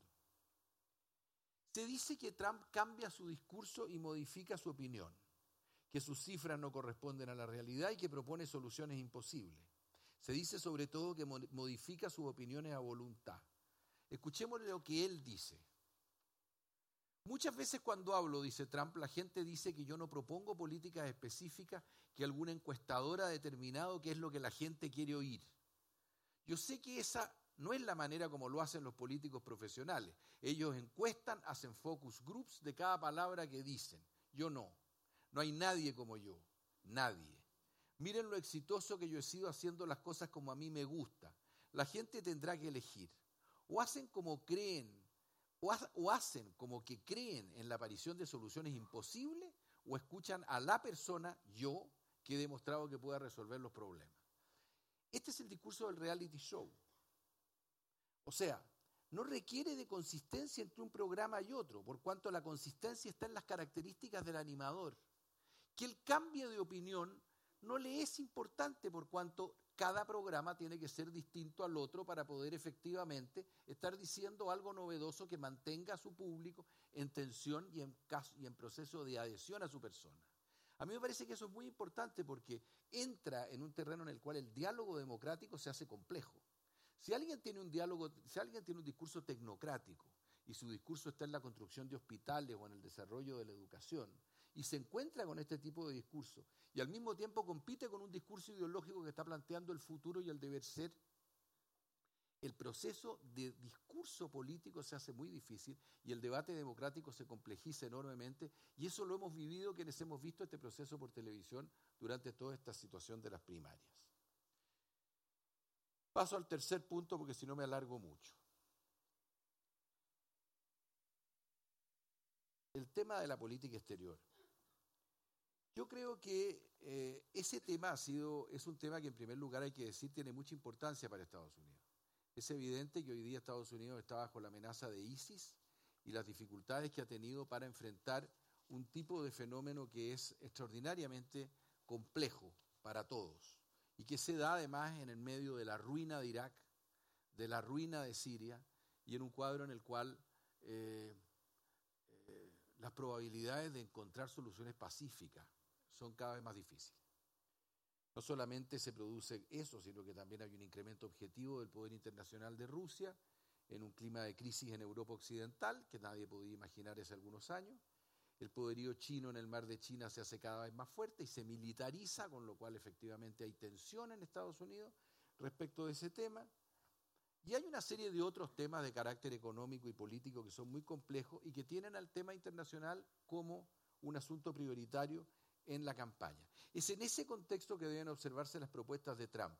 Se dice que Trump cambia su discurso y modifica su opinión, que sus cifras no corresponden a la realidad y que propone soluciones imposibles. Se dice sobre todo que modifica sus opiniones a voluntad. Escuchemos lo que él dice. Muchas veces cuando hablo, dice Trump, la gente dice que yo no propongo políticas específicas, que alguna encuestadora ha determinado qué es lo que la gente quiere oír. Yo sé que esa no es la manera como lo hacen los políticos profesionales. Ellos encuestan, hacen focus groups de cada palabra que dicen. Yo no. No hay nadie como yo. Nadie. Miren lo exitoso que yo he sido haciendo las cosas como a mí me gusta. La gente tendrá que elegir. O hacen como creen o, hacen como que creen en la aparición de soluciones imposibles o escuchan a la persona, yo, que he demostrado que pueda resolver los problemas. Este es el discurso del reality show. O sea, no requiere de consistencia entre un programa y otro, por cuanto la consistencia está en las características del animador. Que el cambio de opinión no le es importante por cuanto cada programa tiene que ser distinto al otro para poder efectivamente estar diciendo algo novedoso que mantenga a su público en tensión y en, y en proceso de adhesión a su persona. A mí me parece que eso es muy importante porque entra en un terreno en el cual el diálogo democrático se hace complejo. Si alguien tiene un diálogo, si alguien tiene un discurso tecnocrático y su discurso está en la construcción de hospitales o en el desarrollo de la educación, y se encuentra con este tipo de discurso y al mismo tiempo compite con un discurso ideológico que está planteando el futuro y el deber ser, el proceso de discurso político se hace muy difícil y el debate democrático se complejiza enormemente y eso lo hemos vivido quienes hemos visto este proceso por televisión durante toda esta situación de las primarias. Paso al tercer punto porque si no me alargo mucho. El tema de la política exterior. Yo creo que eh, ese tema ha sido, es un tema que en primer lugar hay que decir tiene mucha importancia para Estados Unidos. Es evidente que hoy día Estados Unidos está bajo la amenaza de ISIS y las dificultades que ha tenido para enfrentar un tipo de fenómeno que es extraordinariamente complejo para todos y que se da además en el medio de la ruina de Irak, de la ruina de Siria y en un cuadro en el cual eh, eh, las probabilidades de encontrar soluciones pacíficas son cada vez más difíciles. No solamente se produce eso, sino que también hay un incremento objetivo del poder internacional de Rusia en un clima de crisis en Europa Occidental que nadie podía imaginar hace algunos años. El poderío chino en el mar de China se hace cada vez más fuerte y se militariza, con lo cual efectivamente hay tensión en Estados Unidos respecto de ese tema. Y hay una serie de otros temas de carácter económico y político que son muy complejos y que tienen al tema internacional como un asunto prioritario en la campaña. Es en ese contexto que deben observarse las propuestas de Trump.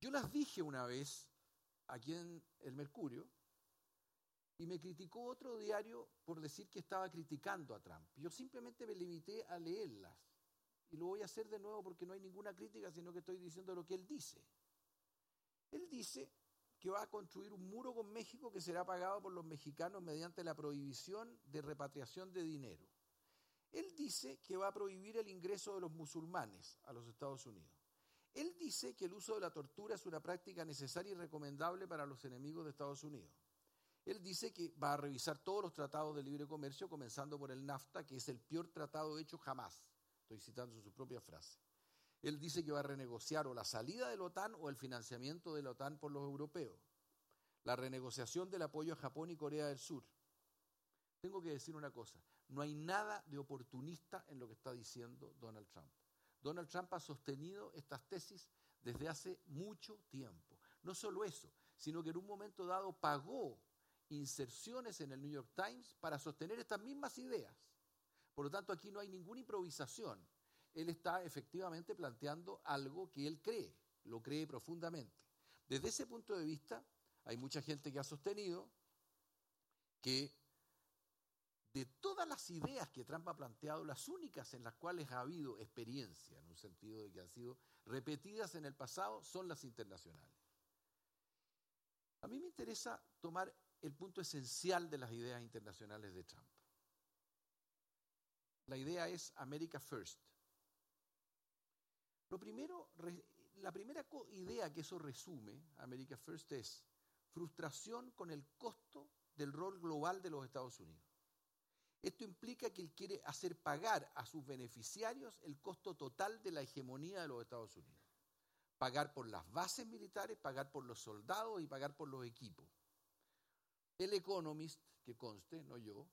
Yo las dije una vez aquí en el Mercurio y me criticó otro diario por decir que estaba criticando a Trump. Yo simplemente me limité a leerlas y lo voy a hacer de nuevo porque no hay ninguna crítica, sino que estoy diciendo lo que él dice. Él dice que va a construir un muro con México que será pagado por los mexicanos mediante la prohibición de repatriación de dinero. Él dice que va a prohibir el ingreso de los musulmanes a los Estados Unidos. Él dice que el uso de la tortura es una práctica necesaria y recomendable para los enemigos de Estados Unidos. Él dice que va a revisar todos los tratados de libre comercio, comenzando por el NAFTA, que es el peor tratado hecho jamás. Estoy citando su propia frase. Él dice que va a renegociar o la salida de la OTAN o el financiamiento de la OTAN por los europeos. La renegociación del apoyo a Japón y Corea del Sur. Tengo que decir una cosa, no hay nada de oportunista en lo que está diciendo Donald Trump. Donald Trump ha sostenido estas tesis desde hace mucho tiempo. No solo eso, sino que en un momento dado pagó inserciones en el New York Times para sostener estas mismas ideas. Por lo tanto, aquí no hay ninguna improvisación. Él está efectivamente planteando algo que él cree, lo cree profundamente. Desde ese punto de vista, hay mucha gente que ha sostenido que de todas las ideas que Trump ha planteado, las únicas en las cuales ha habido experiencia, en un sentido de que han sido repetidas en el pasado, son las internacionales. A mí me interesa tomar el punto esencial de las ideas internacionales de Trump. La idea es America First. Lo primero, la primera idea que eso resume, America First, es frustración con el costo del rol global de los Estados Unidos. Esto implica que él quiere hacer pagar a sus beneficiarios el costo total de la hegemonía de los Estados Unidos. Pagar por las bases militares, pagar por los soldados y pagar por los equipos. El Economist, que conste, no yo,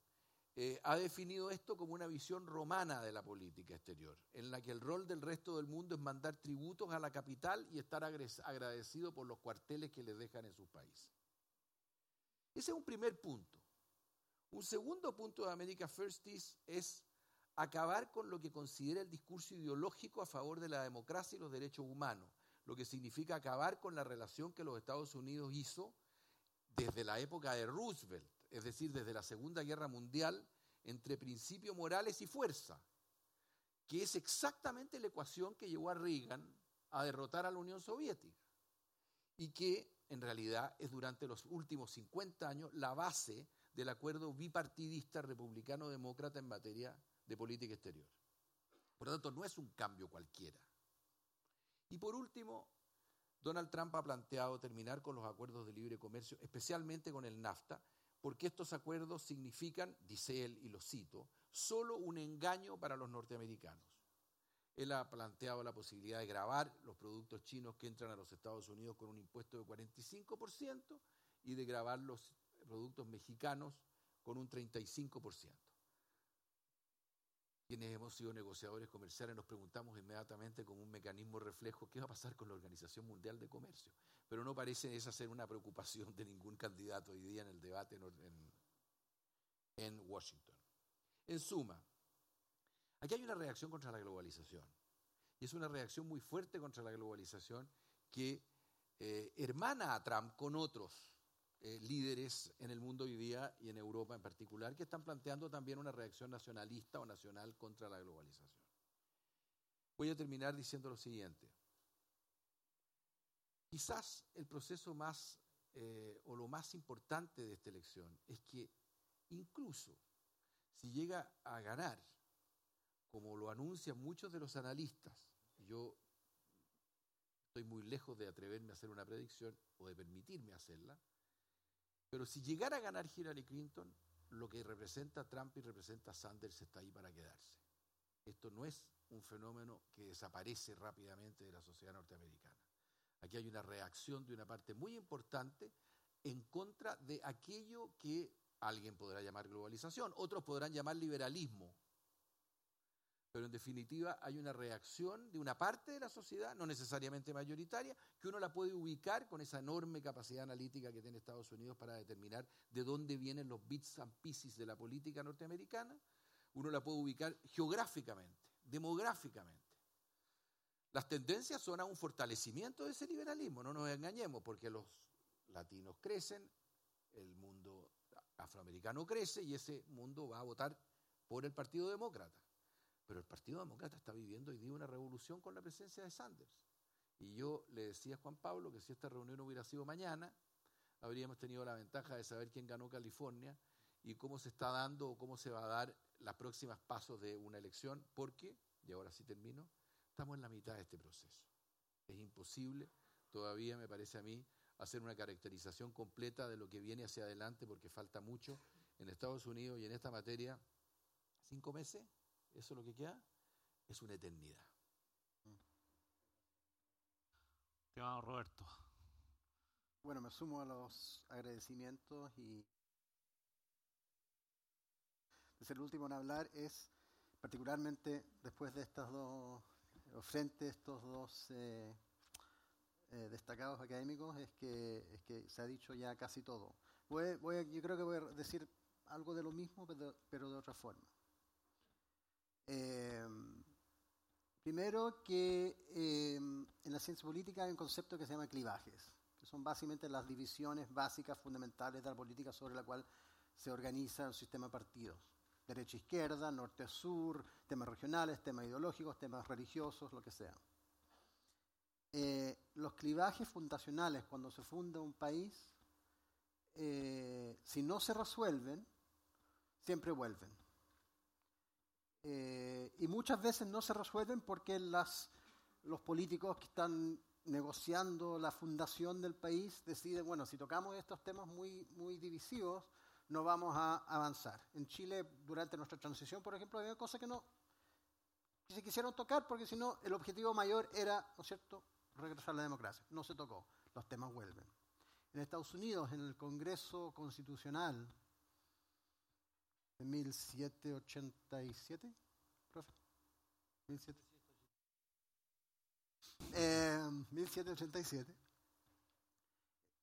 eh, ha definido esto como una visión romana de la política exterior, en la que el rol del resto del mundo es mandar tributos a la capital y estar agradecido por los cuarteles que les dejan en sus países. Ese es un primer punto. Un segundo punto de America First es acabar con lo que considera el discurso ideológico a favor de la democracia y los derechos humanos, lo que significa acabar con la relación que los Estados Unidos hizo desde la época de Roosevelt, es decir, desde la Segunda Guerra Mundial, entre principios morales y fuerza, que es exactamente la ecuación que llevó a Reagan a derrotar a la Unión Soviética y que en realidad es durante los últimos 50 años la base del acuerdo bipartidista republicano-demócrata en materia de política exterior. Por lo tanto, no es un cambio cualquiera. Y por último, Donald Trump ha planteado terminar con los acuerdos de libre comercio, especialmente con el NAFTA, porque estos acuerdos significan, dice él, y lo cito, solo un engaño para los norteamericanos. Él ha planteado la posibilidad de grabar los productos chinos que entran a los Estados Unidos con un impuesto de 45% y de grabar los productos mexicanos con un 35% quienes hemos sido negociadores comerciales nos preguntamos inmediatamente como un mecanismo reflejo qué va a pasar con la Organización Mundial de Comercio. Pero no parece esa ser una preocupación de ningún candidato hoy día en el debate en, Washington. En suma, aquí hay una reacción contra la globalización. Y es una reacción muy fuerte contra la globalización que eh, hermana a Trump con otros eh, líderes en el mundo hoy día y en Europa en particular que están planteando también una reacción nacionalista o nacional contra la globalización. Voy a terminar diciendo lo siguiente. Quizás el proceso más eh, o lo más importante de esta elección es que incluso si llega a ganar, como lo anuncian muchos de los analistas, yo estoy muy lejos de atreverme a hacer una predicción o de permitirme hacerla, pero si llegara a ganar Hillary Clinton, lo que representa Trump y representa Sanders está ahí para quedarse. Esto no es un fenómeno que desaparece rápidamente de la sociedad norteamericana. Aquí hay una reacción de una parte muy importante en contra de aquello que alguien podrá llamar globalización, otros podrán llamar liberalismo, pero en definitiva hay una reacción de una parte de la sociedad, no necesariamente mayoritaria, que uno la puede ubicar con esa enorme capacidad analítica que tiene Estados Unidos para determinar de dónde vienen los bits and pieces de la política norteamericana. Uno la puede ubicar geográficamente, demográficamente. Las tendencias son a un fortalecimiento de ese liberalismo, no nos engañemos, porque los latinos crecen, el mundo afroamericano crece y ese mundo va a votar por el Partido Demócrata. Pero el Partido Demócrata está viviendo hoy día una revolución con la presencia de Sanders. Y yo le decía a Juan Pablo que si esta reunión hubiera sido mañana, habríamos tenido la ventaja de saber quién ganó California y cómo se está dando o cómo se va a dar las próximas pasos de una elección, porque, y ahora sí termino, estamos en la mitad de este proceso. Es imposible, todavía me parece a mí, hacer una caracterización completa de lo que viene hacia adelante porque falta mucho en Estados Unidos y en esta materia. Cinco meses, eso es lo que queda, es una eternidad. Te vamos, Roberto. Bueno, me sumo a los agradecimientos y ser el último en hablar es particularmente después de estas dos frente estos dos eh, eh, destacados académicos es que, es que se ha dicho ya casi todo. Voy, voy, yo creo que voy a decir algo de lo mismo, pero, de otra forma. Eh, primero que en la ciencia política hay un concepto que se llama clivajes, que son básicamente las divisiones básicas fundamentales de la política sobre la cual se organiza el sistema de partidos. Derecha-izquierda, norte-sur, temas regionales, temas ideológicos, temas religiosos, lo que sea. Eh, los clivajes fundacionales cuando se funda un país, eh, si no se resuelven, siempre vuelven. Eh, y muchas veces no se resuelven porque las, los políticos que están negociando la fundación del país deciden, bueno, si tocamos estos temas muy, muy divisivos, no vamos a avanzar. En Chile, durante nuestra transición, por ejemplo, había cosas que no se quisieron tocar porque si no, el objetivo mayor era, ¿no es cierto?, regresar a la democracia. No se tocó, los temas vuelven. En Estados Unidos, en el Congreso Constitucional de 1787, profe, 1787, eh,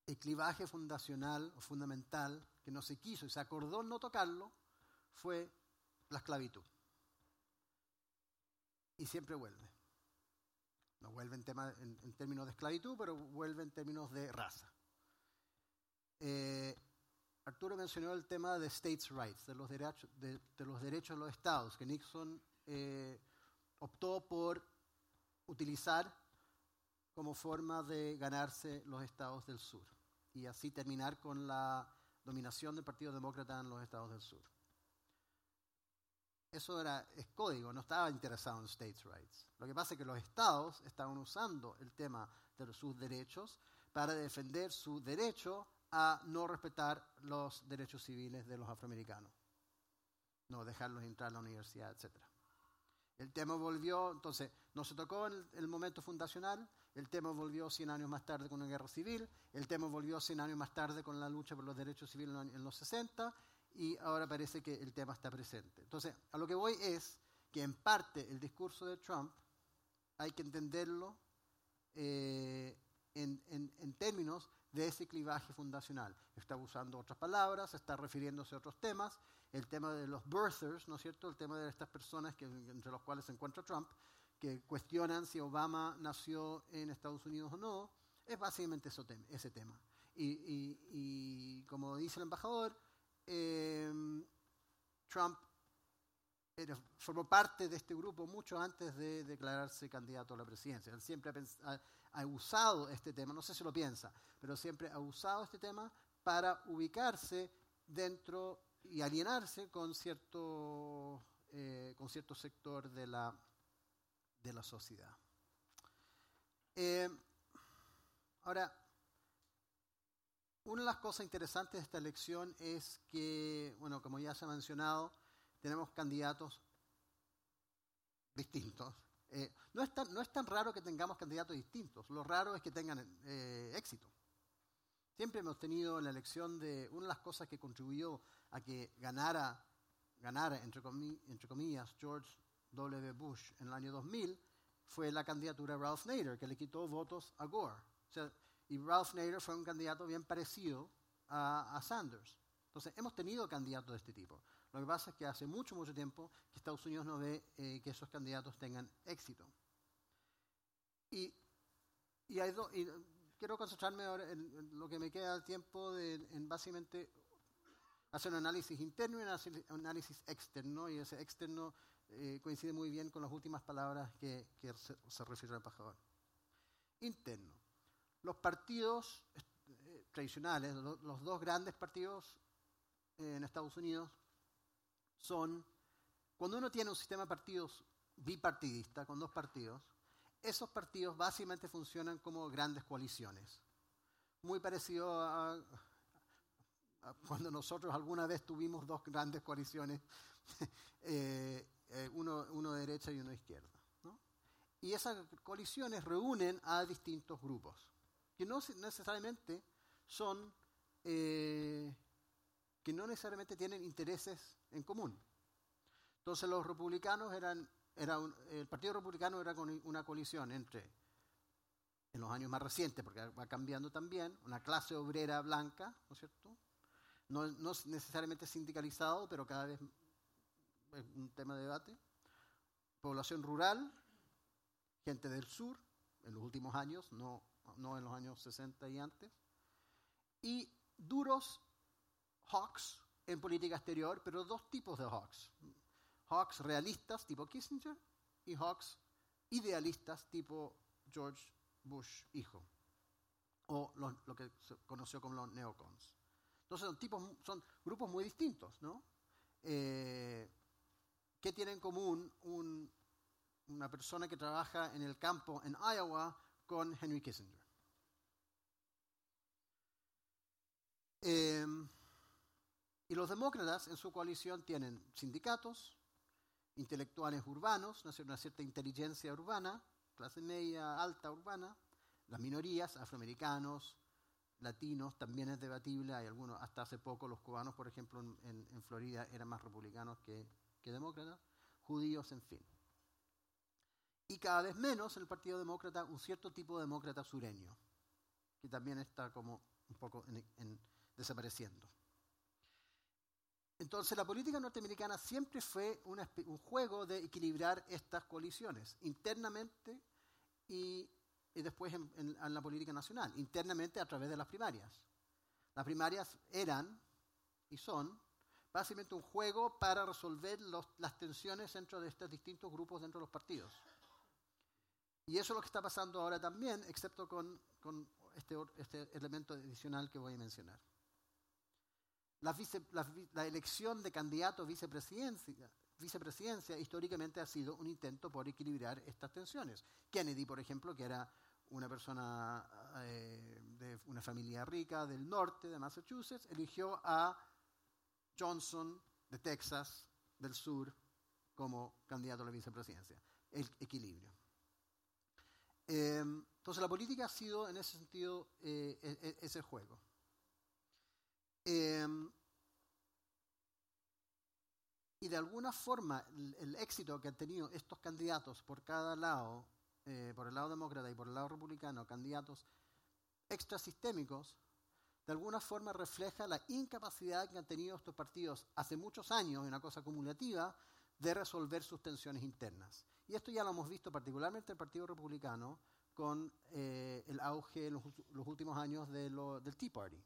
el clivaje fundacional o fundamental que no se quiso y se acordó no tocarlo fue la esclavitud. Y siempre vuelve. No vuelve en, tema, en, términos de esclavitud, pero vuelve en términos de raza. Eh, Arturo mencionó el tema de states' rights, de los derechos de, los, derechos de los estados, que Nixon eh, optó por utilizar como forma de ganarse los estados del sur y así terminar con la dominación del Partido Demócrata en los estados del sur. Eso era, es código, no estaba interesado en states' rights. Lo que pasa es que los estados estaban usando el tema de sus derechos para defender su derecho a no respetar los derechos civiles de los afroamericanos, no dejarlos entrar a la universidad, etc. El tema volvió, entonces, no se tocó en el momento fundacional, el tema volvió 100 años más tarde con una guerra civil, el tema volvió 100 años más tarde con la lucha por los derechos civiles en los 60 y ahora parece que el tema está presente. Entonces, a lo que voy es que en parte el discurso de Trump hay que entenderlo eh, en, términos de ese clivaje fundacional. Está usando otras palabras, está refiriéndose a otros temas. El tema de los birthers, ¿no es cierto? El tema de estas personas que, entre los cuales se encuentra Trump, que cuestionan si Obama nació en Estados Unidos o no, es básicamente ese tema. Y, como dice el embajador, em, Trump formó parte de este grupo mucho antes de declararse candidato a la presidencia. Él siempre ha, usado este tema, no sé si lo piensa, pero siempre ha usado este tema para ubicarse dentro y alienarse con cierto, eh, con cierto sector de la de la sociedad. Eh, ahora, una de las cosas interesantes de esta elección es que, bueno, como ya se ha mencionado, tenemos candidatos distintos. Eh, no, es tan, no, es tan, raro que tengamos candidatos distintos, lo raro es que tengan eh, éxito. Siempre hemos tenido en la elección de una de las cosas que contribuyó a que ganara, ganara entre, entre comillas, George W. Bush en el año 2000 fue la candidatura de Ralph Nader, que le quitó votos a Gore. y Ralph Nader fue un candidato bien parecido a, Sanders. Entonces, hemos tenido candidatos de este tipo. Lo que pasa es que hace mucho, mucho tiempo que Estados Unidos no ve eh, que esos candidatos tengan éxito. Y, y, hay do- y quiero concentrarme ahora en, en lo que me queda de tiempo de, en básicamente hacer un análisis interno y un análisis- externo, y ese externo eh, coincide muy bien con las últimas palabras que, que se, se refirió al embajador. Interno. Los partidos eh, tradicionales, lo- los dos grandes partidos eh, en Estados Unidos son, cuando uno tiene un sistema de partidos bipartidista, con dos partidos, esos partidos básicamente funcionan como grandes coaliciones. Muy parecido a, a cuando nosotros alguna vez tuvimos dos grandes coaliciones, eh, eh, uno, uno de derecha y uno de izquierda. ¿no? Y esas coaliciones reúnen a distintos grupos, que no necesariamente son, eh, que no necesariamente tienen intereses en común. Entonces los republicanos eran, era un- el Partido Republicano era una coalición entre, en los años más recientes, porque va cambiando también, una clase obrera blanca, ¿no es cierto? No, no es necesariamente sindicalizado, pero cada vez es un tema de debate. Población rural, gente del sur, en los últimos años, no, no en los años 60 y antes. Y duros hawks en política exterior, pero dos tipos de hawks. Hawks realistas tipo Kissinger y hawks idealistas tipo George Bush hijo, o lo, lo que se conoció como los neocons. Entonces son, tipos, son grupos muy distintos, ¿no? Eh, ¿Qué tiene en común un- una persona que trabaja en el campo en Iowa con Henry Kissinger? Eh, y los demócratas en su coalición tienen sindicatos, intelectuales urbanos, una cier- una cierta inteligencia urbana, clase media, alta urbana, las minorías, afroamericanos, latinos, también es debatible, hay algunos, hasta hace poco los cubanos, por ejemplo, en, Florida eran más republicanos que, demócratas, judíos, en fin. Y cada vez menos en el Partido Demócrata un cierto tipo de demócrata sureño, que también está como un poco en- desapareciendo. Entonces la política norteamericana siempre fue un juego de equilibrar estas coaliciones internamente y, después en, la política nacional, internamente a través de las primarias. Las primarias eran y son básicamente un juego para resolver las tensiones dentro de estos distintos grupos dentro de los partidos. Y eso es lo que está pasando ahora también, excepto con, este, este elemento adicional que voy a mencionar. La, vice- la la elección de candidato a vicepresidencia, vicepresidencia históricamente ha sido un intento por equilibrar estas tensiones. Kennedy, por ejemplo, que era una persona eh, de una familia rica del norte de Massachusetts, eligió a Johnson de Texas, del sur, como candidato a la vicepresidencia. El equilibrio. Eh, entonces la política ha sido en ese sentido eh, e- e- ese juego. Eh, y de alguna forma el, éxito que han tenido estos candidatos por cada lado, eh, por el lado demócrata y por el lado republicano, candidatos extrasistémicos, de alguna forma refleja la incapacidad que han tenido estos partidos hace muchos años, una cosa acumulativa, de resolver sus tensiones internas. Y esto ya lo hemos visto particularmente en el Partido Republicano con eh, el auge en los, últimos años del Tea Party.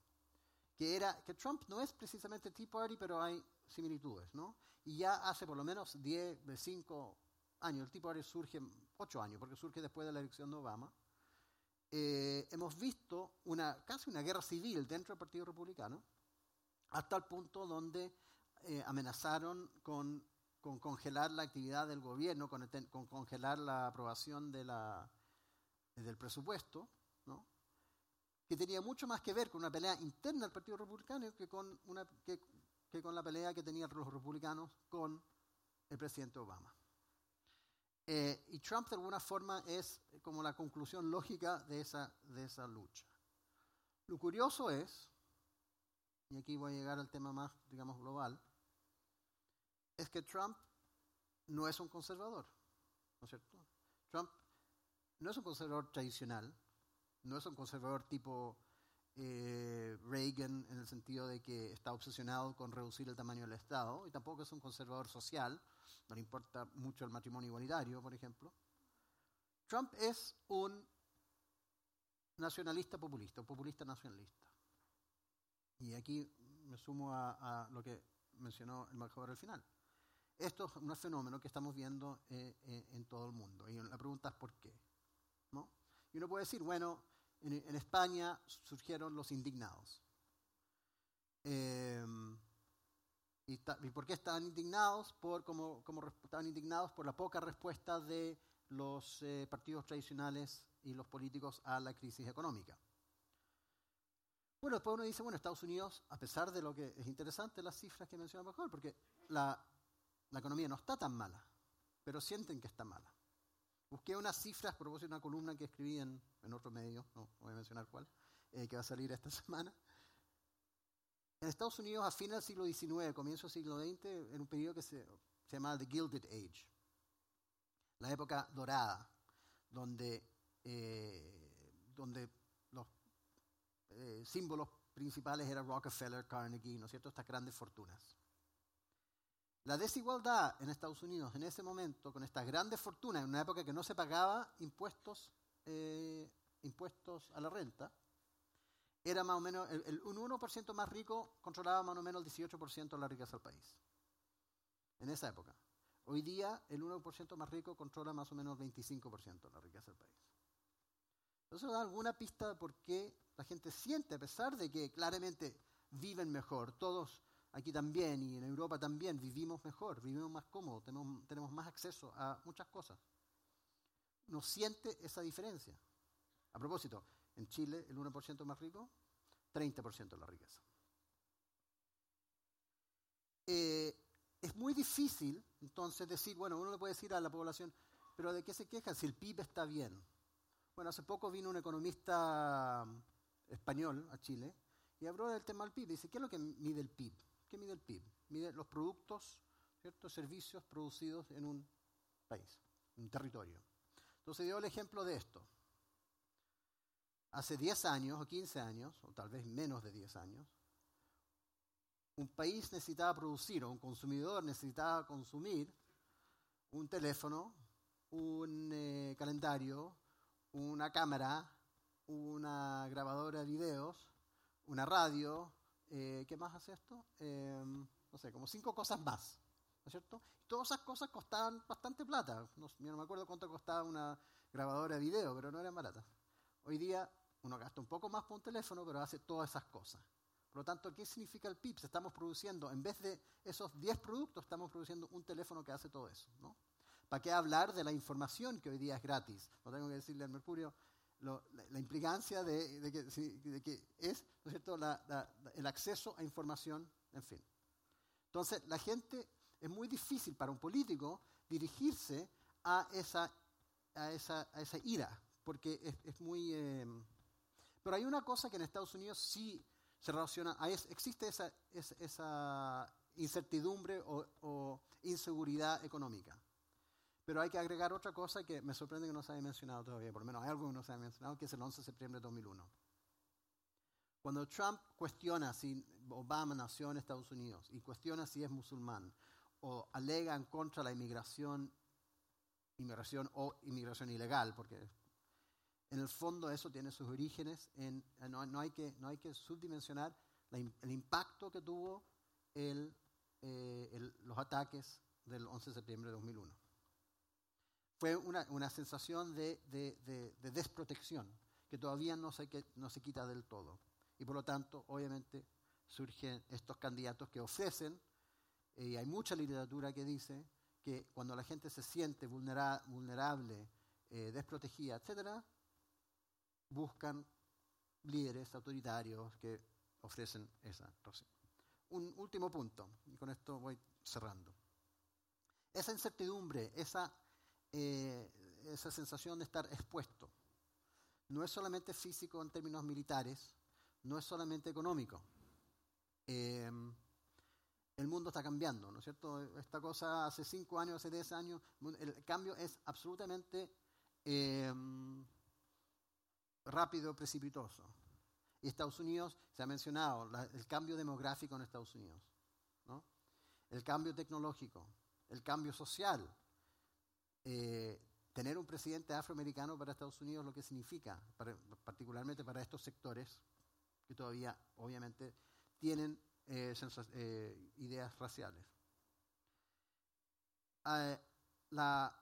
Que, era, que Trump no es precisamente Tea Party, pero hay similitudes, ¿no? Y ya hace por lo menos 10, de 5 años, el Tea Party surge, 8 años, porque surge después de la elección de Obama, eh, hemos visto una, casi una guerra civil dentro del Partido Republicano, hasta el punto donde eh, amenazaron con, con congelar la actividad del gobierno, con, con congelar la aprobación de la, del presupuesto, ¿no? Que tenía mucho más que ver con una pelea interna del Partido Republicano que con, una, que, que con la pelea que tenían los republicanos con el presidente Obama. Eh, y Trump de alguna forma es como la conclusión lógica de esa, de esa lucha. Lo curioso es, y aquí voy a llegar al tema más, digamos, global, es que Trump no es un conservador, ¿no es cierto? Trump no es un conservador tradicional, no es un conservador tipo eh, Reagan en el sentido de que está obsesionado con reducir el tamaño del Estado, y tampoco es un conservador social, no le importa mucho el matrimonio igualitario, por ejemplo. Trump es un nacionalista populista, populista nacionalista. Y aquí me sumo a, lo que mencionó el embajador al final. Esto es un fenómeno que estamos viendo eh, eh, en todo el mundo. Y la pregunta es por qué. ¿no? Y uno puede decir, bueno, en, España surgieron los indignados. Em, y, por qué estaban indignados? Por, como, estaban indignados por la poca respuesta de los eh, partidos tradicionales y los políticos a la crisis económica. Bueno, después uno dice, bueno, Estados Unidos, a pesar de lo que es interesante las cifras que menciona mejor, porque la economía no está tan mala, pero sienten que está mala. Busqué unas cifras a propósito de una columna que escribí en, en otro medio, no voy a mencionar cuál, eh, que va a salir esta semana. En Estados Unidos, a fines del siglo XIX, comienzo del siglo XX, en un periodo que se, se llamaba The Gilded Age, la época dorada, donde, eh, donde los eh, símbolos principales eran Rockefeller, Carnegie, ¿no es cierto?, estas grandes fortunas. La desigualdad en Estados Unidos en ese momento, con estas grandes fortunas, en una época que no se pagaba impuestos, eh, impuestos a la renta, era más o menos, el, un 1% más rico controlaba más o menos el 18% de la riqueza del país. En esa época. Hoy día el 1% más rico controla más o menos el 25% de la riqueza del país. Entonces da alguna pista de por qué la gente siente, a pesar de que claramente viven mejor, todos aquí también y en Europa también vivimos mejor, vivimos más cómodos, tenemos, más acceso a muchas cosas. No siente esa diferencia. A propósito, en Chile el 1% más rico, 30% de la riqueza. Eh, es muy difícil entonces decir, bueno, uno le puede decir a la población, pero ¿de qué se quejan si el PIB está bien? Bueno, hace poco vino un economista español a Chile y habló del tema del PIB. Dice, ¿qué es lo que mide el PIB? ¿Qué mide el PIB? Mide los productos, ciertos servicios producidos en un país, en un territorio. Entonces dio el ejemplo de esto. Hace 10 años o 15 años, o tal vez menos de 10 años, un país necesitaba producir, o un consumidor necesitaba consumir un teléfono, un eh, calendario, una cámara, una grabadora de videos, una radio, eh, ¿qué más hace esto? Em, no sé, como cinco cosas más, ¿no es cierto? Todas esas cosas costaban bastante plata. No, no me acuerdo cuánto costaba una grabadora de video, pero no eran baratas. Hoy día uno gasta un poco más por un teléfono, pero hace todas esas cosas. Por lo tanto, ¿qué significa el PIPS? Estamos produciendo, en vez de esos 10 productos, estamos produciendo un teléfono que hace todo eso. ¿no? ¿Para qué hablar de la información que hoy día es gratis? No tengo que decirle al Mercurio la, implicancia de, que, es ¿no es cierto? el acceso a información, en fin. Entonces, la gente, es muy difícil para un político dirigirse a esa, a esa, a esa ira, porque es, muy... Eh, pero hay una cosa que en Estados Unidos sí se relaciona, existe esa, esa incertidumbre o, inseguridad económica. Pero hay que agregar otra cosa que me sorprende que no se haya mencionado todavía, por lo menos hay algo que no se haya mencionado, que es el 11 de septiembre de 2001. Cuando Trump cuestiona si Obama nació en Estados Unidos y cuestiona si es musulmán o alega en contra la inmigración, inmigración o inmigración ilegal, porque en el fondo eso tiene sus orígenes, en, no, hay, que, no hay que subdimensionar el impacto que tuvo eh, los ataques del 11 de septiembre de 2001. Fue una, sensación de, desprotección que todavía no se, no se quita del todo. Y por lo tanto, obviamente, surgen estos candidatos que ofrecen, eh, y hay mucha literatura que dice que cuando la gente se siente vulnerable, eh, desprotegida, etcétera, buscan líderes autoritarios que ofrecen esa. Un último punto, y con esto voy cerrando. Esa incertidumbre, esa, eh, esa sensación de estar expuesto, no es solamente físico en términos militares, no es solamente económico. Eh, el mundo está cambiando, ¿no es cierto? Esta cosa hace cinco años, hace diez años, el cambio es absolutamente eh, rápido, precipitoso. Y Estados Unidos, se ha mencionado, el cambio demográfico en Estados Unidos, ¿no? el cambio tecnológico, el cambio social, eh, tener un presidente afroamericano para Estados Unidos lo que significa, particularmente para estos sectores que todavía obviamente tienen eh, eh, ideas raciales. Ah, la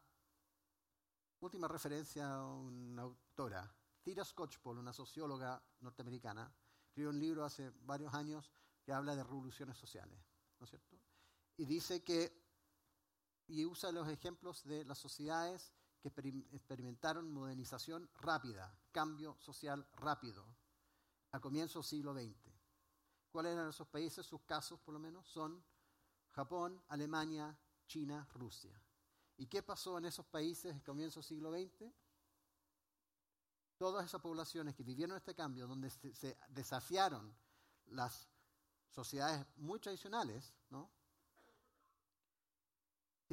última referencia a una autora, Tira Scotchpole, una socióloga norteamericana, escribió un libro hace varios años que habla de revoluciones sociales, ¿no es cierto? Y dice que, y usa los ejemplos de las sociedades que experimentaron modernización rápida, cambio social rápido, a comienzos del siglo XX. ¿Cuáles eran esos países? Sus casos, por lo menos, son Japón, Alemania, China, Rusia. ¿Y qué pasó en esos países a comienzos del siglo XX? Todas esas poblaciones que vivieron este cambio, donde se, desafiaron las sociedades muy tradicionales, ¿no?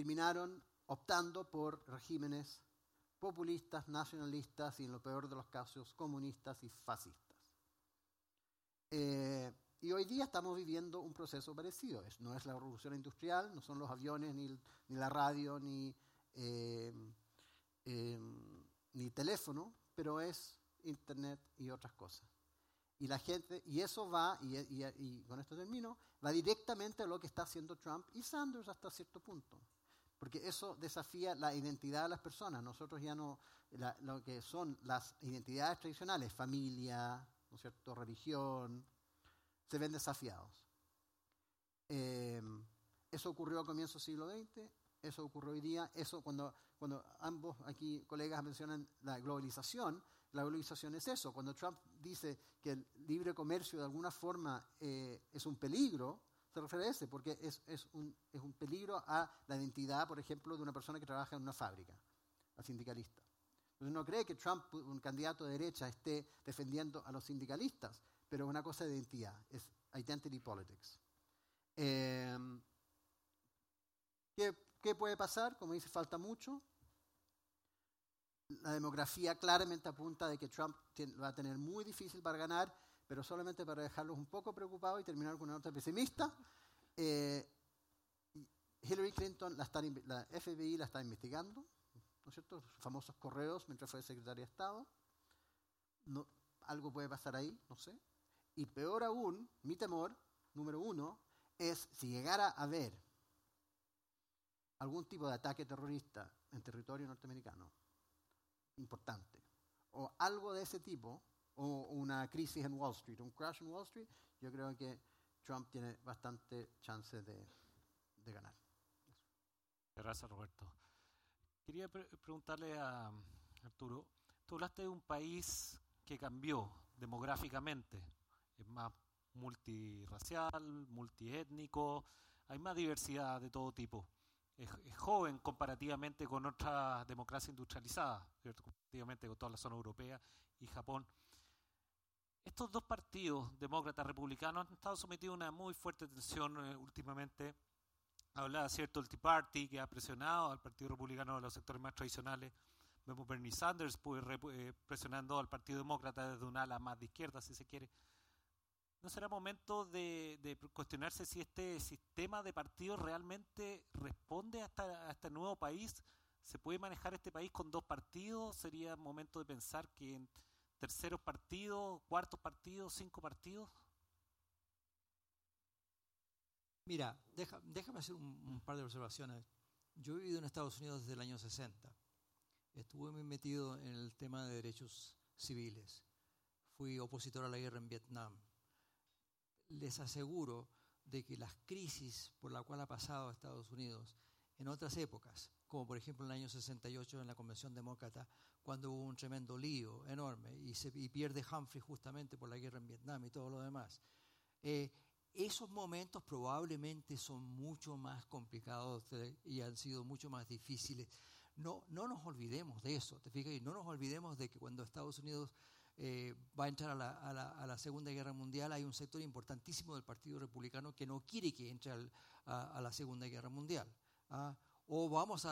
Terminaron optando por regímenes populistas, nacionalistas y en lo peor de los casos comunistas y fascistas. Eh, y hoy día estamos viviendo un proceso parecido. no es la revolución industrial, no son los aviones, ni, la radio, ni, eh, em, ni teléfono, pero es Internet y otras cosas. Y la gente, y eso va, y, y, con esto termino, va directamente a lo que está haciendo Trump y Sanders hasta cierto punto. Porque eso desafía la identidad de las personas. Nosotros ya no, lo que son las identidades tradicionales, familia, ¿no es cierto? religión, se ven desafiados. Em, eso ocurrió a comienzos del siglo XX, eso ocurrió hoy día, eso cuando, cuando ambos aquí colegas mencionan la globalización, la globalización es eso. Cuando Trump dice que el libre comercio de alguna forma eh, es un peligro, se refiere a ese, porque es, es, un, es un peligro a la identidad, por ejemplo, de una persona que trabaja en una fábrica, a sindicalista. Entonces no cree que Trump, un candidato de derecha, esté defendiendo a los sindicalistas, pero es una cosa de identidad, es identity politics. Em, ¿qué, ¿Qué puede pasar? Como dice, falta mucho. La demografía claramente apunta de que Trump va a tener muy difícil para ganar, pero solamente para dejarlos un poco preocupados y terminar con una nota pesimista. Eh, Hillary Clinton, la, la FBI la está investigando, ¿no es cierto? famosos correos mientras fue secretaria de Estado. No, algo puede pasar ahí, no sé. Y peor aún, mi temor, número uno, es si llegara a haber algún tipo de ataque terrorista en territorio norteamericano, importante, o algo de ese tipo, o una crisis en Wall Street, un crash en Wall Street, yo creo que Trump tiene bastante chance de, ganar. Gracias, Roberto. Quería preguntarle a Arturo, tú hablaste de un país que cambió demográficamente, es más multirracial, multiétnico, hay más diversidad de todo tipo. Es, joven comparativamente con otras democracias industrializadas, comparativamente con toda la zona europea y Japón. Estos dos partidos, demócratas republicanos, han estado sometidos a una muy fuerte tensión eh, últimamente. Hablaba, ¿cierto?, el Tea Party, que ha presionado al Partido Republicano de los sectores más tradicionales. Vemos Bernie Sanders pues, eh, presionando al Partido Demócrata desde un ala más de izquierda, si se quiere. ¿No será momento de, cuestionarse si este sistema de partidos realmente responde a, este nuevo país? ¿Se puede manejar este país con dos partidos? ¿Sería momento de pensar que terceros partidos, cuartos partidos, cinco partidos? Mira, déjame hacer un, par de observaciones. Yo he vivido en Estados Unidos desde el año 60. Estuve muy metido en el tema de derechos civiles. Fui opositor a la guerra en Vietnam les aseguro de que las crisis por las cuales ha pasado Estados Unidos en otras épocas, como por ejemplo en el año 68 en la Convención Demócrata, cuando hubo un tremendo lío enorme y, pierde Humphrey justamente por la guerra en Vietnam y todo lo demás, eh, esos momentos probablemente son mucho más complicados y han sido mucho más difíciles. No, no nos olvidemos de eso, ¿te fijas? Y no nos olvidemos de que cuando Estados Unidos eh, va a entrar a la, Segunda Guerra Mundial, hay un sector importantísimo del Partido Republicano que no quiere que entre a, la Segunda Guerra Mundial. ¿ah? O vamos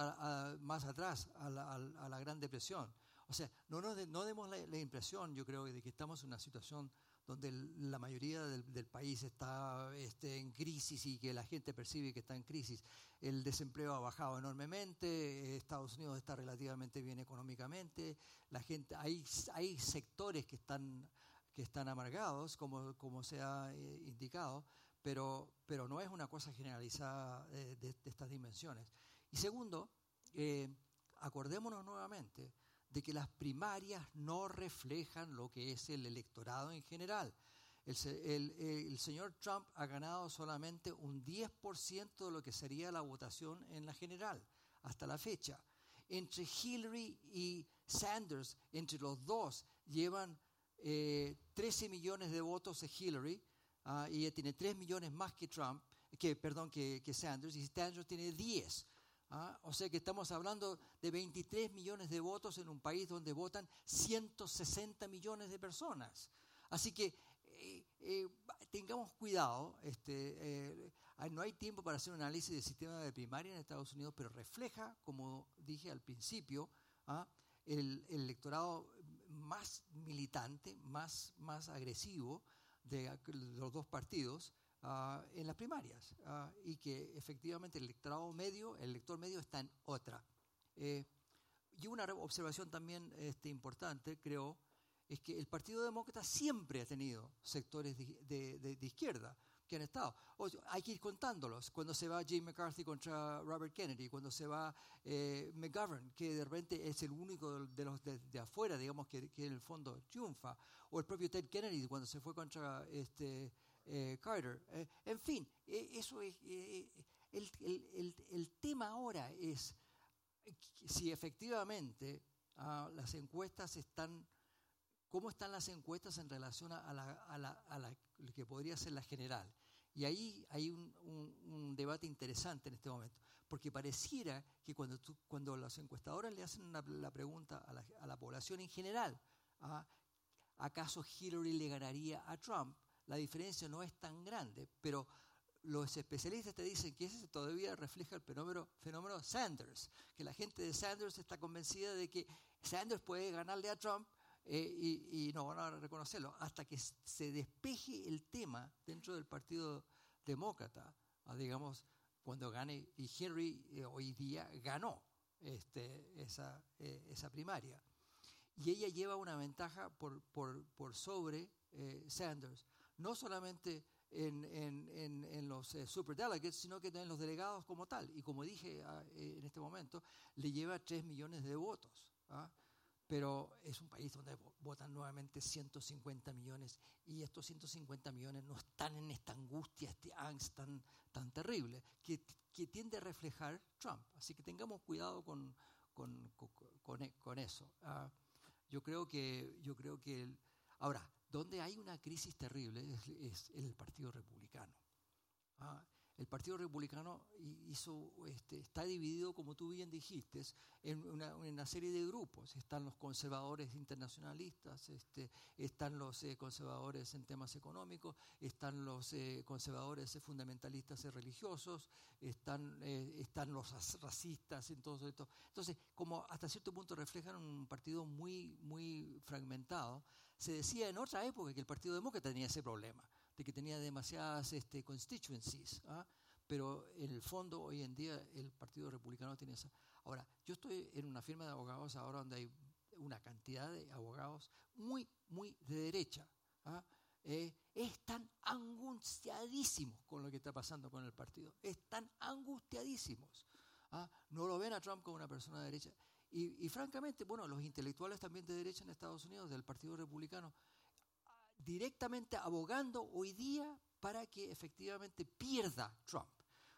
más atrás, a la, Gran Depresión. O sea, no, no, no demos la, impresión, yo creo, de que estamos en una situación donde la mayoría del, país está este, en crisis y que la gente percibe que está en crisis. El desempleo ha bajado enormemente, Estados Unidos está relativamente bien económicamente, la gente, hay, hay sectores que están, que están amargados, como, como se ha eh, indicado, pero, pero no es una cosa generalizada eh, de, estas dimensiones. Y segundo, eh, acordémonos nuevamente, de que las primarias no reflejan lo que es el electorado en general. El, señor Trump ha ganado solamente un 10% de lo que sería la votación en la general hasta la fecha. Entre Hillary y Sanders, entre los dos, llevan 13 eh, millones de votos de Hillary ah, y ella tiene 3 millones más que Trump, que, perdón, que, que Sanders, y Sanders tiene 10. ¿Ah? O sea que estamos hablando de 23 millones de votos en un país donde votan 160 millones de personas. Así que eh, eh, tengamos cuidado. Este, eh, no hay tiempo para hacer un análisis del sistema de primaria en Estados Unidos, pero refleja, como dije al principio, ¿ah? el, electorado más militante, más, más agresivo de los dos partidos Ah, en las primarias ah, y que efectivamente el electorado medio, el elector medio está en otra. Eh, y una observación también este, importante, creo, es que el Partido Demócrata siempre ha tenido sectores de, de, izquierda que han estado. hay que ir contándolos. Cuando se va Jim McCarthy contra Robert Kennedy, cuando se va eh, McGovern, que de repente es el único de los de, afuera, digamos, que, que, en el fondo triunfa, o el propio Ted Kennedy cuando se fue contra este, eh, Carter. Eh, en fin, eh, eso es. El, tema ahora es si efectivamente ah, las encuestas están. ¿Cómo están las encuestas en relación a, la, lo que podría ser la general? Y ahí hay un, debate interesante en este momento, porque pareciera que cuando, cuando los encuestadores le hacen la pregunta a la, población en general, ah, ¿acaso Hillary le ganaría a Trump? La diferencia no es tan grande, pero los especialistas te dicen que ese todavía refleja el fenómeno, Sanders, que la gente de Sanders está convencida de que Sanders puede ganarle a Trump eh, y, no van a reconocerlo, hasta que se despeje el tema dentro del Partido Demócrata, ah, digamos, cuando gane, y Henry eh, hoy día ganó este, esa, eh, esa primaria. Y ella lleva una ventaja por sobre Sanders no solamente en, en, en, los eh, superdelegates, sino que en los delegados como tal. Y como dije ah, eh, en este momento, le lleva 3 millones de votos. ¿ah? Pero es un país donde votan nuevamente 150 millones y estos 150 millones no están en esta angustia, este angst tan, tan terrible que, que tiende a reflejar Trump. Así que tengamos cuidado con, con, con, con eso. ¿ah? yo creo que, yo creo que ahora, donde hay una crisis terrible es, en el Partido Republicano. Ah, el Partido Republicano este, está dividido, como tú bien dijiste, en una, serie de grupos. Están los conservadores internacionalistas, este, están los eh, conservadores en temas económicos, están los eh, conservadores fundamentalistas y religiosos, están, eh, los racistas, en todo esto. Entonces, como hasta cierto punto reflejan un partido muy, muy fragmentado, se decía en otra época que el Partido Demócrata tenía ese problema, de que tenía demasiadas este, constituencies, ¿ah? pero en el fondo hoy en día el Partido Republicano tiene esa. Ahora, yo estoy en una firma de abogados ahora donde hay una cantidad de abogados muy, muy de derecha. ¿ah? Eh, están angustiadísimos con lo que está pasando con el partido. Están angustiadísimos. ¿ah? No lo ven a Trump como una persona de derecha. Y, francamente, bueno, los intelectuales también de derecha en Estados Unidos, del Partido Republicano, directamente abogando hoy día para que efectivamente pierda Trump,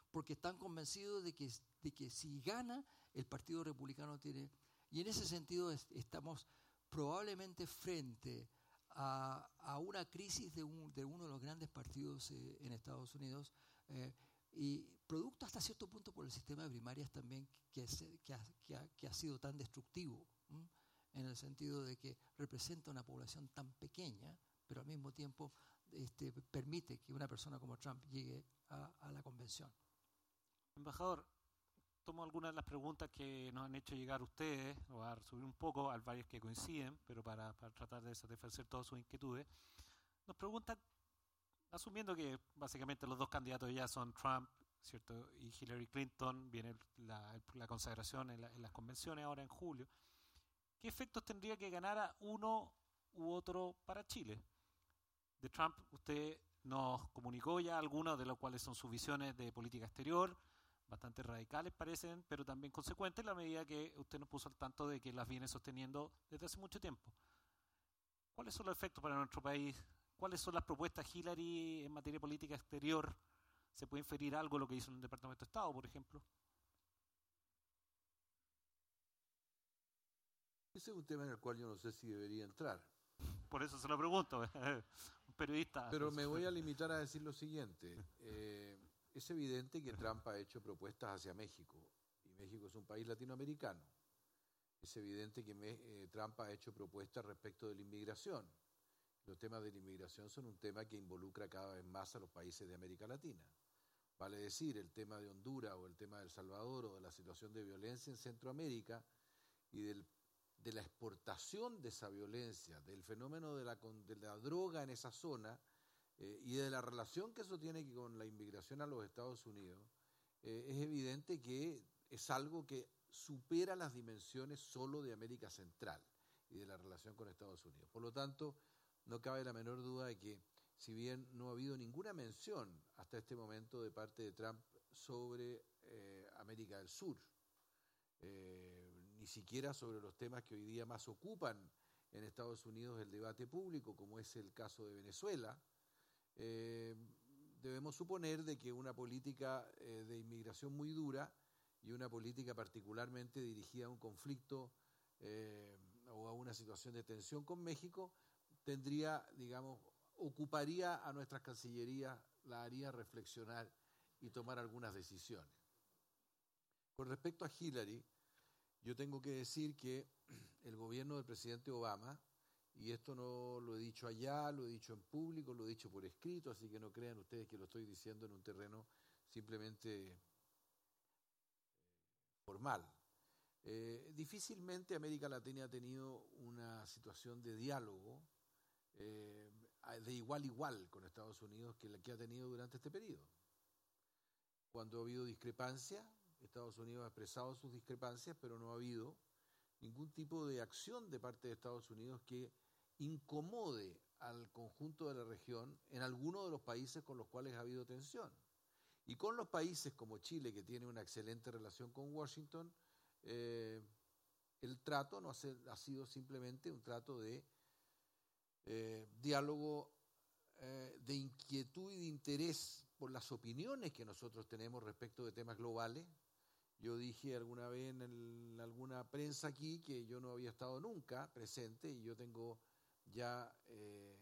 porque están convencidos de que, de que si gana, el Partido Republicano tiene... Y en ese sentido estamos probablemente frente a, a una crisis de, un, de, uno de los grandes partidos eh, en Estados Unidos. Eh, y producto hasta cierto punto por el sistema de primarias también que, que, ha, sido tan destructivo, en el sentido de que representa una población tan pequeña, pero al mismo tiempo este, permite que una persona como Trump llegue a, la convención. Embajador, tomo algunas de las preguntas que nos han hecho llegar ustedes, voy a resumir un poco, hay varias que coinciden, pero para, para tratar de satisfacer todas sus inquietudes. nos preguntan, asumiendo que básicamente los dos candidatos ya son Trump ¿cierto? y Hillary Clinton, viene la, consagración en, en, las convenciones ahora en julio, ¿qué efectos tendría que ganar uno u otro para Chile? De Trump usted nos comunicó ya algunos de los cuales son sus visiones de política exterior, bastante radicales parecen, pero también consecuentes en la medida que usted nos puso al tanto de que las viene sosteniendo desde hace mucho tiempo. ¿Cuáles son los efectos para nuestro país? ¿Cuáles son las propuestas Hillary en materia de política exterior? ¿Se puede inferir algo de lo que hizo en el Departamento de Estado, por ejemplo? Ese es un tema en el cual yo no sé si debería entrar. Por eso se lo pregunto, un periodista. Pero me voy a limitar a decir lo siguiente. Eh, es evidente que Trump ha hecho propuestas hacia México, y México es un país latinoamericano. Es evidente que eh, Trump ha hecho propuestas respecto de la inmigración. Los temas de la inmigración son un tema que involucra cada vez más a los países de América Latina. Vale decir, el tema de Honduras o el tema de El Salvador o de la situación de violencia en Centroamérica y de la exportación de esa violencia, del fenómeno de la, de la droga en esa zona, eh, y de la relación que eso tiene con la inmigración a los Estados Unidos, eh, es evidente que es algo que supera las dimensiones solo de América Central y de la relación con Estados Unidos. Por lo tanto, no cabe la menor duda de que, si bien no ha habido ninguna mención hasta este momento de parte de Trump sobre eh, América del Sur, ni siquiera sobre los temas que hoy día más ocupan en Estados Unidos el debate público, como es el caso de Venezuela, eh, debemos suponer de que una política eh, de inmigración muy dura y una política particularmente dirigida a un conflicto eh, o a una situación de tensión con México tendría, digamos, ocuparía a nuestras cancillerías, la haría reflexionar y tomar algunas decisiones. Con respecto a Hillary, yo tengo que decir que el gobierno del presidente Obama y esto no lo he dicho allá, lo he dicho en público, lo he dicho por escrito, así que no crean ustedes que lo estoy diciendo en un terreno simplemente eh, formal. Eh, difícilmente América Latina ha tenido una situación de diálogo eh, de igual a igual con Estados Unidos que la que ha tenido durante este periodo. Cuando ha habido discrepancia, Estados Unidos ha expresado sus discrepancias, pero no ha habido ningún tipo de acción de parte de Estados Unidos que incomode al conjunto de la región en alguno de los países con los cuales ha habido tensión. Y con los países como Chile, que tiene una excelente relación con Washington, eh, el trato no ha, sido simplemente un trato de eh, diálogo eh, de inquietud y de interés por las opiniones que nosotros tenemos respecto de temas globales, yo dije alguna vez en alguna prensa aquí que yo no había estado nunca presente y yo tengo ya eh,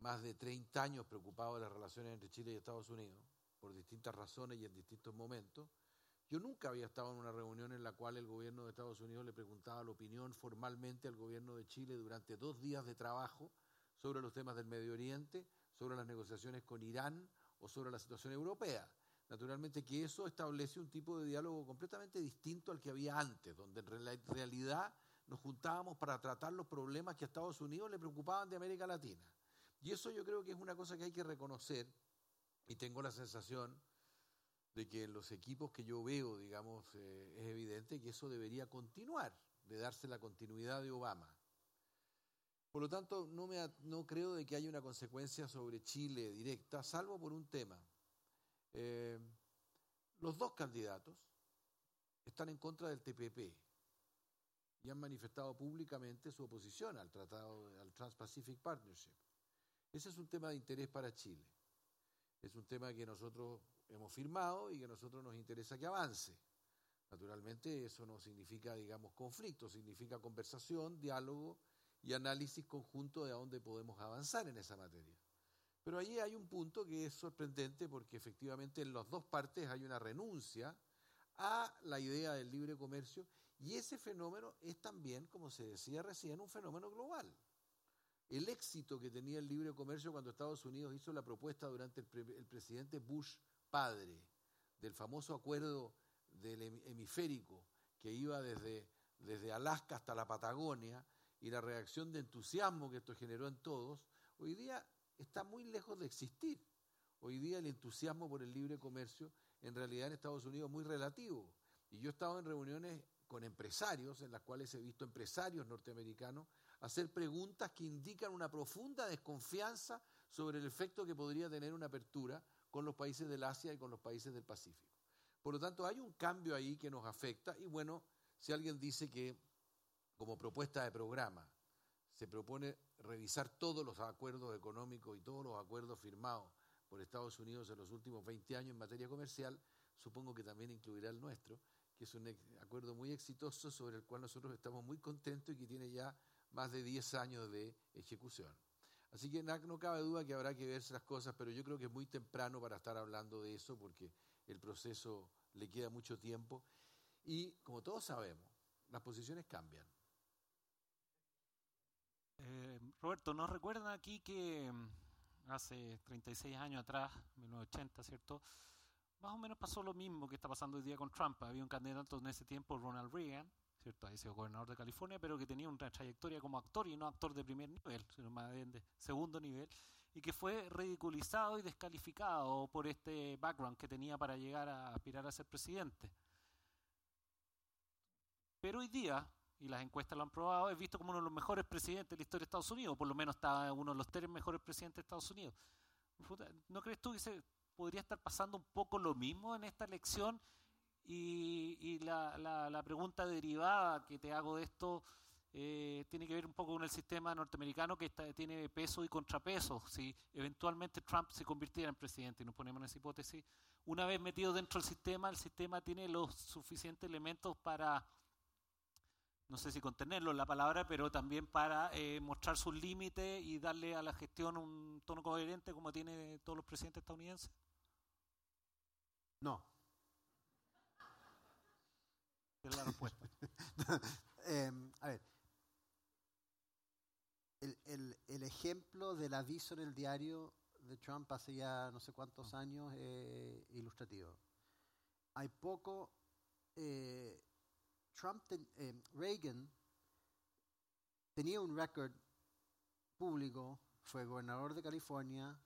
más de 30 años preocupado de las relaciones entre Chile y Estados Unidos, por distintas razones y en distintos momentos. Yo nunca había estado en una reunión en la cual el gobierno de Estados Unidos le preguntaba la opinión formalmente al gobierno de Chile durante dos días de trabajo sobre los temas del Medio Oriente, sobre las negociaciones con Irán o sobre la situación europea. Naturalmente que eso establece un tipo de diálogo completamente distinto al que había antes, donde en realidad nos juntábamos para tratar los problemas que a Estados Unidos le preocupaban de América Latina. Y eso yo creo que es una cosa que hay que reconocer y tengo la sensación de que en los equipos que yo veo, digamos, eh, es evidente que eso debería continuar, de darse la continuidad de Obama. Por lo tanto, no, me, no creo de que haya una consecuencia sobre Chile directa, salvo por un tema. Eh, los dos candidatos están en contra del TPP y han manifestado públicamente su oposición al tratado, al Trans-Pacific Partnership. Ese es un tema de interés para Chile. Es un tema que nosotros hemos firmado y que a nosotros nos interesa que avance. Naturalmente eso no significa, digamos, conflicto, significa conversación, diálogo y análisis conjunto de a dónde podemos avanzar en esa materia. Pero allí hay un punto que es sorprendente porque efectivamente en las dos partes hay una renuncia a la idea del libre comercio y ese fenómeno es también, como se decía recién, un fenómeno global. El éxito que tenía el libre comercio cuando Estados Unidos hizo la propuesta durante el, presidente Bush padre del famoso acuerdo del hemisférico que iba desde, desde Alaska hasta la Patagonia y la reacción de entusiasmo que esto generó en todos, hoy día está muy lejos de existir. Hoy día el entusiasmo por el libre comercio en realidad en Estados Unidos es muy relativo. Y yo he estado en reuniones con empresarios, en las cuales he visto empresarios norteamericanos hacer preguntas que indican una profunda desconfianza sobre el efecto que podría tener una apertura con los países del Asia y con los países del Pacífico. Por lo tanto, hay un cambio ahí que nos afecta y bueno, si alguien dice que como propuesta de programa se propone revisar todos los acuerdos económicos y todos los acuerdos firmados por Estados Unidos en los últimos 20 años en materia comercial, supongo que también incluirá el nuestro, que es un acuerdo muy exitoso sobre el cual nosotros estamos muy contentos y que tiene ya más de 10 años de ejecución. Así que no cabe duda que habrá que verse las cosas, pero yo creo que es muy temprano para estar hablando de eso porque el proceso le queda mucho tiempo y, como todos sabemos, las posiciones cambian. Eh, Roberto, ¿nos recuerdan aquí que mm, hace 36 años atrás, 1980, ¿cierto? Más o menos pasó lo mismo que está pasando hoy día con Trump. Había un candidato en ese tiempo, Ronald Reagan, ¿cierto? Ahí sido gobernador de California, pero que tenía una trayectoria como actor y no actor de primer nivel, sino más bien de segundo nivel, y que fue ridiculizado y descalificado por este background que tenía para llegar a aspirar a ser presidente. Pero hoy día, y las encuestas lo han probado, es visto como uno de los mejores presidentes de la historia de Estados Unidos, por lo menos está uno de los tres mejores presidentes de Estados Unidos. ¿No crees tú que se podría estar pasando un poco lo mismo en esta elección? Y, la, la, pregunta derivada que te hago de esto eh, tiene que ver un poco con el sistema norteamericano que tiene peso y contrapeso. Si eventualmente Trump se convirtiera en presidente, y nos ponemos en esa hipótesis, una vez metido dentro del sistema, el sistema tiene los suficientes elementos para no sé si contenerlo en la palabra, pero también para eh, mostrar sus límites y darle a la gestión un tono coherente como tiene todos los presidentes estadounidenses? No. Es la respuesta. Em, a ver, el, el, ejemplo del aviso en el diario de Trump hace ya no sé cuántos años es ilustrativo. Hay poco eh, Trump, eh, Reagan tenía un récord público, fue gobernador de California,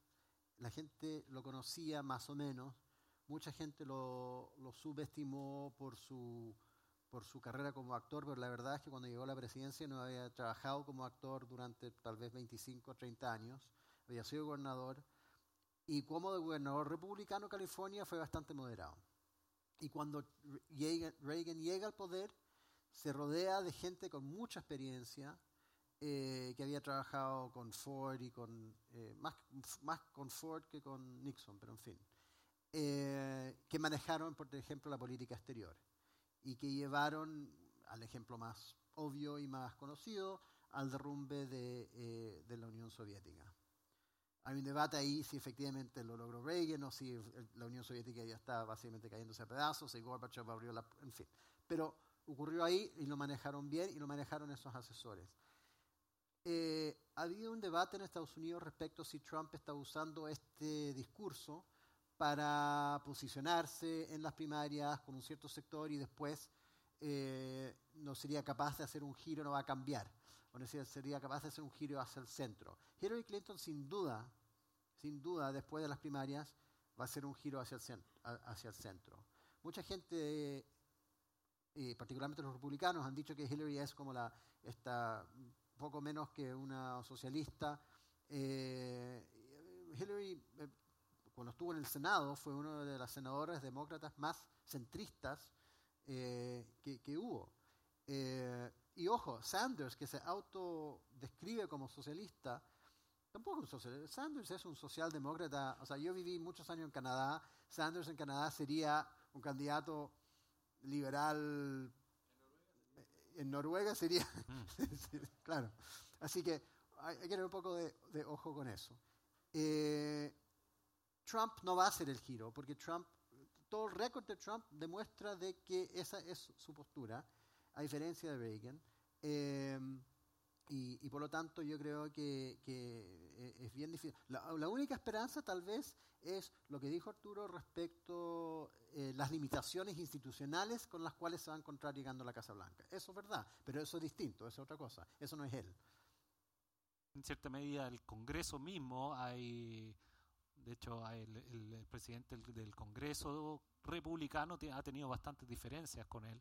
la gente lo conocía más o menos, mucha gente lo, subestimó por su, por su carrera como actor, pero la verdad es que cuando llegó a la presidencia no había trabajado como actor durante tal vez 25 o 30 años, había sido gobernador, y como de gobernador republicano California fue bastante moderado. Y cuando Reagan llega al poder, se rodea de gente con mucha experiencia, eh, que había trabajado con Ford y con, eh, más, más, con Ford que con Nixon, pero en fin, eh, que manejaron, por ejemplo, la política exterior y que llevaron, al ejemplo más obvio y más conocido, al derrumbe de, de la Unión Soviética. Hay un debate ahí si efectivamente lo logró Reagan o si la Unión Soviética ya está básicamente cayéndose a pedazos, y Gorbachev abrió la... En fin. Pero ocurrió ahí y lo manejaron bien y lo manejaron esos asesores. Eh, ha habido un debate en Estados Unidos respecto a si Trump está usando este discurso para posicionarse en las primarias con un cierto sector y después eh, no sería capaz de hacer un giro, no va a cambiar, o no sería capaz de hacer un giro hacia el centro. Hillary Clinton sin duda, sin duda, después de las primarias, va a hacer un giro hacia el centro. Hacia el centro. Mucha gente, eh, particularmente los republicanos, han dicho que Hillary es como la, está poco menos que una socialista. Eh, Hillary, cuando estuvo en el Senado, fue uno de las senadoras demócratas más centristas que, que, hubo. Y ojo, Sanders, que se autodescribe como socialista, tampoco es un socialista. Sanders es un socialdemócrata. O sea, yo viví muchos años en Canadá. Sanders en Canadá sería un candidato liberal. En Noruega sería. Mm. claro. Así que hay, que tener un poco de, ojo con eso. Eh, Trump no va a hacer el giro, porque Trump, todo el récord de Trump demuestra de que esa es su postura a diferencia de Reagan. Em, y, por lo tanto yo creo que, e, es bien difícil. La, única esperanza tal vez es lo que dijo Arturo respecto eh, las limitaciones institucionales con las cuales se va a encontrar llegando a la Casa Blanca. Eso es verdad, pero eso es distinto, eso es otra cosa. Eso no es él. en cierta medida el Congreso mismo, hay, de hecho, el, el, presidente del, Congreso republicano ha tenido bastantes diferencias con él.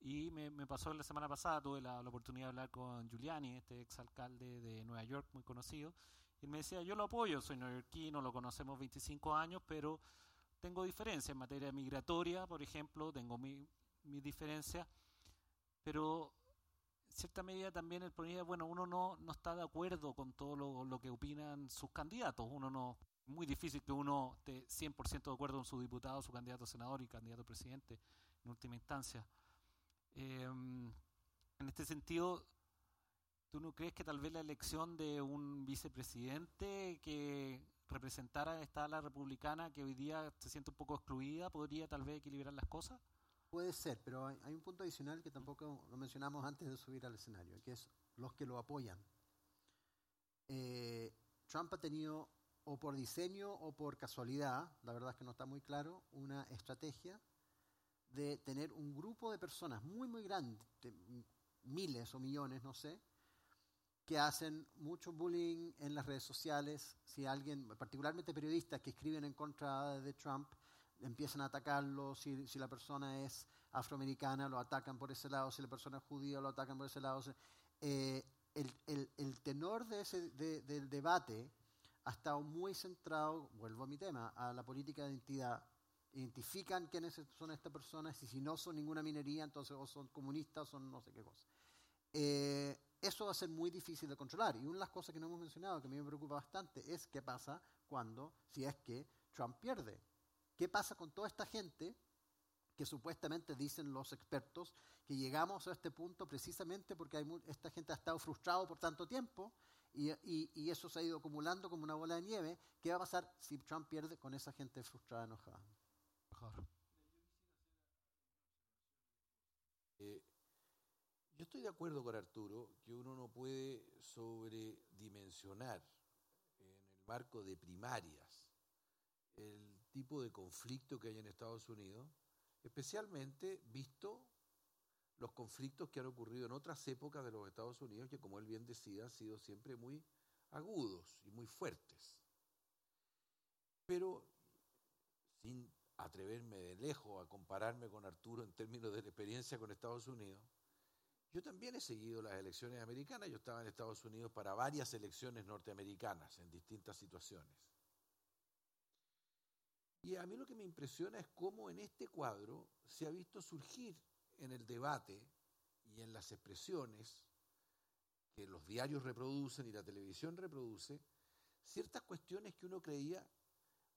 Y me, me pasó la semana pasada, tuve la, oportunidad de hablar con Giuliani, este exalcalde de Nueva York, muy conocido, y me decía, yo lo apoyo, soy neoyorquino, lo conocemos 25 años, pero tengo diferencias en materia migratoria, por ejemplo, tengo mis mi diferencias, pero en cierta medida también el problema, bueno, uno no, no está de acuerdo con todo lo, lo que opinan sus candidatos, uno no, muy difícil que uno esté 100% de acuerdo con su diputado, su candidato a senador y candidato a presidente en última instancia. Em, en este sentido, ¿tú no crees que tal vez la elección de un vicepresidente que representara esta ala republicana que hoy día se siente un poco excluida podría tal vez equilibrar las cosas? Puede ser, pero hay, un punto adicional que tampoco lo mencionamos antes de subir al escenario, que es los que lo apoyan. Eh, Trump ha tenido, o por diseño o por casualidad, la verdad es que no está muy claro, una estrategia de tener un grupo de personas muy, muy grande, miles o millones, no sé, que hacen mucho bullying en las redes sociales. Si alguien, particularmente periodistas que escriben en contra de Trump, empiezan a atacarlo. Si, si la persona es afroamericana, lo atacan por ese lado. Si la persona es judía, lo atacan por ese lado. Eh, el, el, el, tenor de ese, del debate ha estado muy centrado, vuelvo a mi tema, a la política de identidad identifican quiénes son estas personas y si no son ninguna minería, entonces o son comunistas o son no sé qué cosa. Eh, eso va a ser muy difícil de controlar. Y una de las cosas que no hemos mencionado, que a mí me preocupa bastante, es qué pasa cuando, si es que Trump pierde. ¿Qué pasa con toda esta gente que supuestamente dicen los expertos que llegamos a este punto precisamente porque hay, esta gente ha estado frustrado por tanto tiempo y, y, eso se ha ido acumulando como una bola de nieve? ¿Qué va a pasar si Trump pierde con esa gente frustrada, enojada? Eh, yo estoy de acuerdo con Arturo que uno no puede sobredimensionar en el marco de primarias el tipo de conflicto que hay en Estados Unidos, especialmente visto los conflictos que han ocurrido en otras épocas de los Estados Unidos, que como él bien decía, han sido siempre muy agudos y muy fuertes. Pero sin atreverme de lejos a compararme con Arturo en términos de la experiencia con Estados Unidos, yo también he seguido las elecciones americanas, yo estaba en Estados Unidos para varias elecciones norteamericanas en distintas situaciones. Y a mí lo que me impresiona es cómo en este cuadro se ha visto surgir en el debate y en las expresiones que los diarios reproducen y la televisión reproduce, ciertas cuestiones que uno creía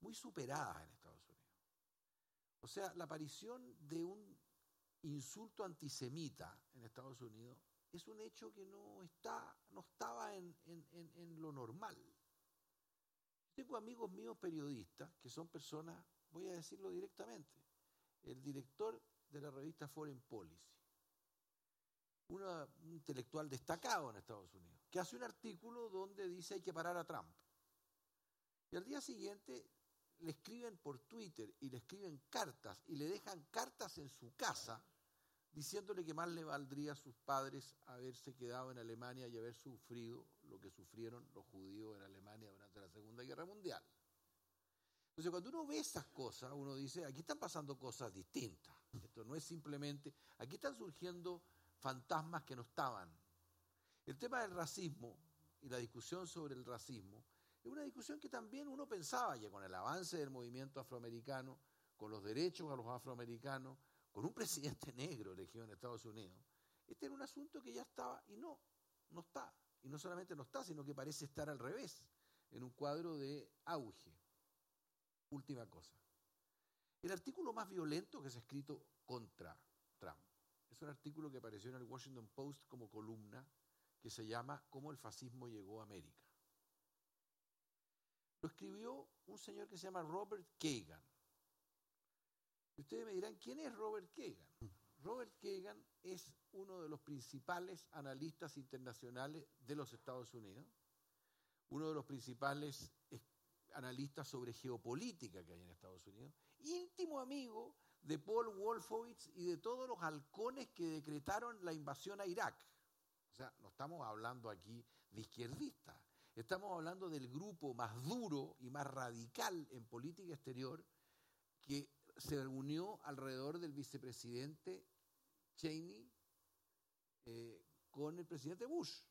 muy superadas en Estados Unidos. O sea, la aparición de un insulto antisemita en Estados Unidos es un hecho que no, está, no estaba en, en lo normal. Tengo amigos míos periodistas que son personas, voy a decirlo directamente, el director de la revista Foreign Policy, un intelectual destacado en Estados Unidos, que hace un artículo donde dice hay que parar a Trump. Y al día siguiente le escriben por Twitter y le escriben cartas y le dejan cartas en su casa diciéndole que más le valdría a sus padres haberse quedado en Alemania y haber sufrido lo que sufrieron los judíos en Alemania durante la Segunda Guerra Mundial. Entonces, cuando uno ve esas cosas, uno dice, aquí están pasando cosas distintas. Esto no es simplemente, aquí están surgiendo fantasmas que no estaban. El tema del racismo y la discusión sobre el racismo es una discusión que también uno pensaba ya con el avance del movimiento afroamericano, con los derechos a los afroamericanos, con un presidente negro elegido en Estados Unidos. Este era un asunto que ya estaba y no, no está. Y no solamente no está, sino que parece estar al revés, en un cuadro de auge. Última cosa. El artículo más violento que se ha escrito contra Trump es un artículo que apareció en el Washington Post como columna que se llama Cómo el fascismo llegó a América. Lo escribió un señor que se llama Robert Kagan. Y ustedes me dirán, ¿quién es Robert Kagan? Robert Kagan es uno de los principales analistas internacionales de los Estados Unidos, uno de los principales analistas sobre geopolítica que hay en Estados Unidos, íntimo amigo de Paul Wolfowitz y de todos los halcones que decretaron la invasión a Irak. O sea, no estamos hablando aquí de izquierdistas. Estamos hablando del grupo más duro y más radical en política exterior que se reunió alrededor del vicepresidente Cheney eh, con el presidente Bush.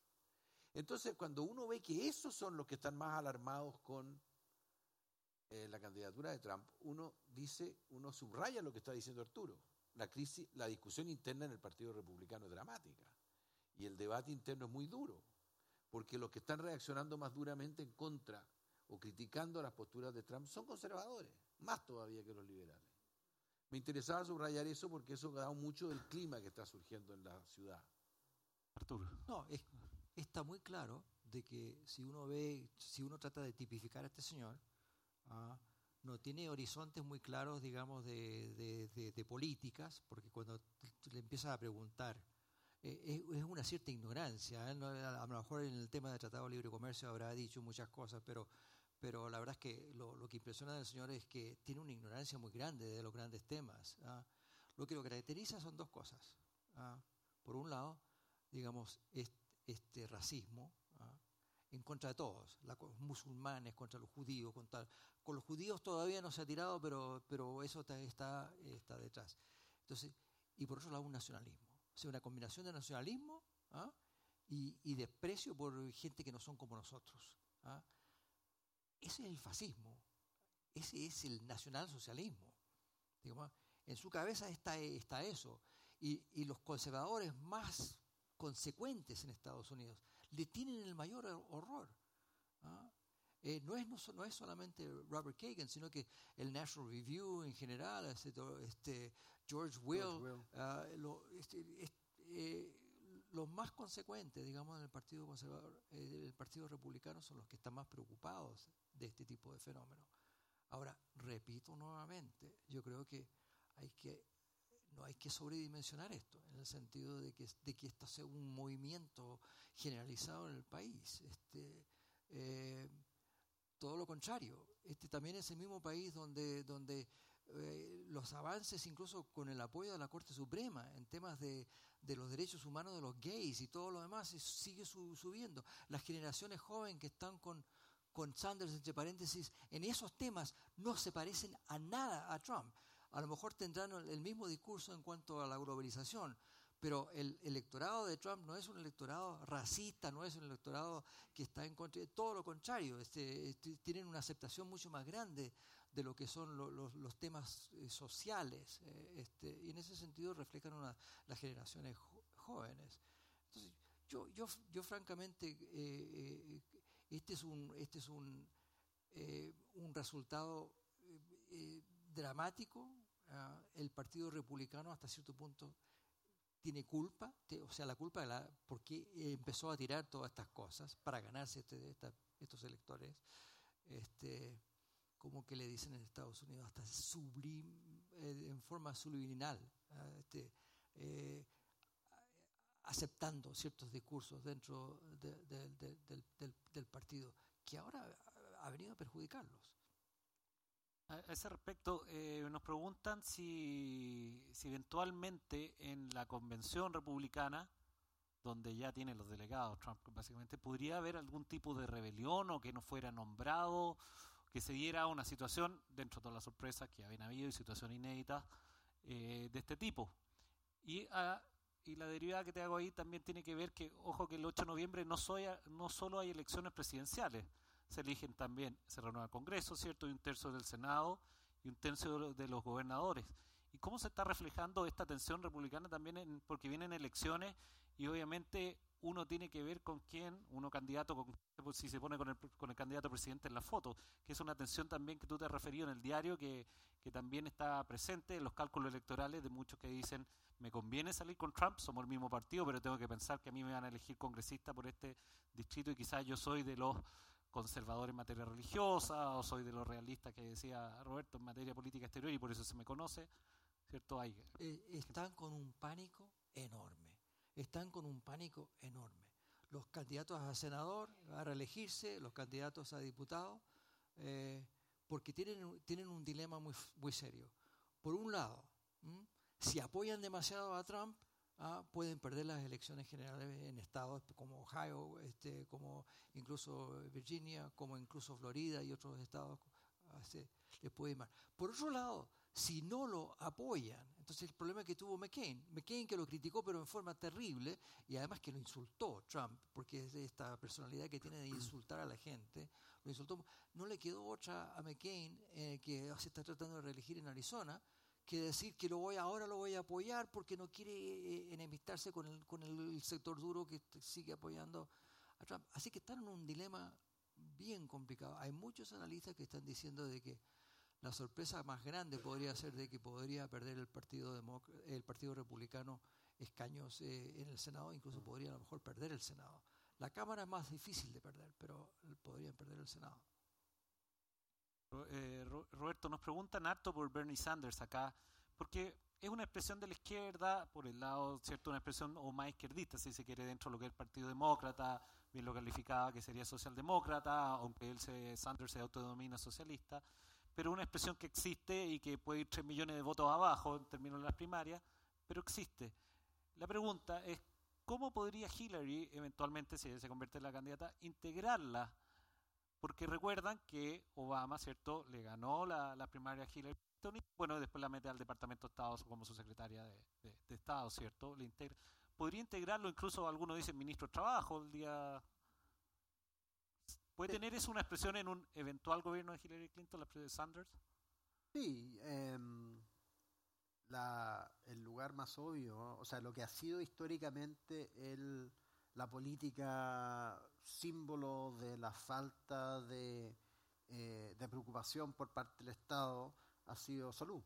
Entonces, cuando uno ve que esos son los que están más alarmados con eh, la candidatura de Trump, uno dice, uno subraya lo que está diciendo Arturo. La crisis, la discusión interna en el Partido Republicano es dramática y el debate interno es muy duro, porque los que están reaccionando más duramente en contra o criticando las posturas de Trump son conservadores, más todavía que los liberales. Me interesaba subrayar eso porque eso ha dado mucho del clima que está surgiendo en la ciudad. Arturo. No, está muy claro de que si uno ve, si uno trata de tipificar a este señor, ¿ah? no tiene horizontes muy claros, digamos, de, políticas, porque cuando le empiezas a preguntar, eh, es, una cierta ignorancia. ¿eh? a lo mejor en el tema del Tratado de Libre Comercio habrá dicho muchas cosas, pero, pero la verdad es que lo, que impresiona del señor es que tiene una ignorancia muy grande de los grandes temas. ¿ah? Lo que lo caracteriza son dos cosas. ¿ah? Por un lado, digamos, este racismo, en contra de todos, los musulmanes, contra los judíos, contra, con los judíos todavía no se ha tirado, pero, pero eso está, está, detrás. Entonces, y por otro lado un nacionalismo, o sea, una combinación de nacionalismo ¿ah? y, y, desprecio por gente que no son como nosotros. ¿ah? Ese es el fascismo, ese es el nacionalsocialismo. Digamos, en su cabeza está, está eso. Y, y los conservadores más consecuentes en Estados Unidos le tienen el mayor horror. ¿ah? Eh, no, es, no, es solamente Robert Kagan, sino que el National Review en general, este, este George Will, ah, este, eh, los más consecuentes, digamos, en el Partido Conservador, eh, el Partido Republicano son los que están más preocupados de este tipo de fenómenos. Ahora, repito nuevamente, yo creo que hay que no hay que sobredimensionar esto, en el sentido de que, de que esto sea un movimiento generalizado en el país. Este, eh, todo lo contrario, este también es el mismo país donde, donde eh, los avances, incluso con el apoyo de la Corte Suprema en temas de, de los derechos humanos de los gays y todo lo demás, sigue subiendo. Las generaciones jóvenes que están con, con Sanders, entre paréntesis, en esos temas no se parecen a nada a Trump. A lo mejor tendrán el mismo discurso en cuanto a la globalización, pero el electorado de Trump no es un electorado racista, no es un electorado que está en contra, todo lo contrario, este, este, tienen una aceptación mucho más grande de lo que son los, temas eh, sociales, eh, este, y en ese sentido reflejan las generaciones jóvenes. Entonces, yo, yo, yo francamente, eh, este es un, este es un, un resultado dramático. Ah, el Partido Republicano hasta cierto punto tiene culpa, o sea, la culpa de la, porque empezó a tirar todas estas cosas para ganarse este, estos electores, este, como que le dicen en Estados Unidos, hasta sublim, eh, en forma subliminal, ah, este, eh, aceptando ciertos discursos dentro del, del partido, que ahora ha venido a perjudicarlos. A ese respecto, eh, nos preguntan si, si, eventualmente en la convención republicana, donde ya tienen los delegados, Trump básicamente, podría haber algún tipo de rebelión o que no fuera nombrado, que se diera una situación, dentro de todas las sorpresas que habían habido y situaciones inéditas eh, de este tipo. Y, ah, y la derivada que te hago ahí también tiene que ver que, ojo, que el 8 de noviembre no, soy, no solo hay elecciones presidenciales, se eligen también, se renueva el Congreso, ¿cierto? Y un tercio del Senado y un tercio de los gobernadores. ¿Y cómo se está reflejando esta tensión republicana también? En, porque vienen elecciones y obviamente uno tiene que ver con quién, uno candidato, con, si se pone con el, con el candidato presidente en la foto, que es una tensión también que tú te has referido en el diario, que, que también está presente en los cálculos electorales de muchos que dicen, me conviene salir con Trump, somos el mismo partido, pero tengo que pensar que a mí me van a elegir congresista por este distrito y quizás yo soy de los conservador en materia religiosa, o soy de los realistas que decía Roberto en materia política exterior y por eso se me conoce, ¿cierto? Hay, eh, están con un pánico enorme, están con un pánico enorme. Los candidatos a senador, a reelegirse, los candidatos a diputado, eh, porque tienen, tienen un dilema muy, muy serio. Por un lado, si apoyan demasiado a Trump, ah, pueden perder las elecciones generales en estados como Ohio, este, como incluso Virginia, como incluso Florida y otros estados ah, les puede mal. Por otro lado, si no lo apoyan, entonces el problema que tuvo McCain, McCain que lo criticó pero en forma terrible y además que lo insultó Trump, porque es esta personalidad que tiene de insultar a la gente, lo insultó, no le quedó otra a McCain eh, que se está tratando de reelegir en Arizona, que decir que lo voy, ahora lo voy a apoyar porque no quiere eh, enemistarse con el, con el sector duro que sigue apoyando a Trump. Así que están en un dilema bien complicado. Hay muchos analistas que están diciendo de que la sorpresa más grande podría ser de que podría perder el Partido, el partido Republicano escaños eh, en el Senado, incluso podría a lo mejor perder el Senado. La Cámara es más difícil de perder, pero podrían perder el Senado. Eh, Roberto, nos preguntan harto por Bernie Sanders acá, porque es una expresión de la izquierda, por el lado, ¿cierto? Una expresión o más izquierdista, si se quiere, dentro de lo que es el Partido Demócrata, bien lo calificaba que sería socialdemócrata, aunque él se, Sanders se autodenomina socialista, pero una expresión que existe y que puede ir 3 millones de votos abajo en términos de las primarias, pero existe. La pregunta es, ¿cómo podría Hillary, eventualmente, si ella se convierte en la candidata, integrarla porque recuerdan que Obama, ¿cierto?, le ganó la, la primaria a Hillary Clinton y, bueno, después la mete al Departamento de Estado como su secretaria de, Estado, ¿cierto? Le integra. Podría integrarlo, incluso algunos dicen ministro de Trabajo, el día... ¿Puede tener eso una expresión en un eventual gobierno de Hillary Clinton, la de Sanders? Sí, em, el lugar más obvio, o sea, lo que ha sido históricamente el la política símbolo de la falta de, eh, preocupación por parte del Estado ha sido salud.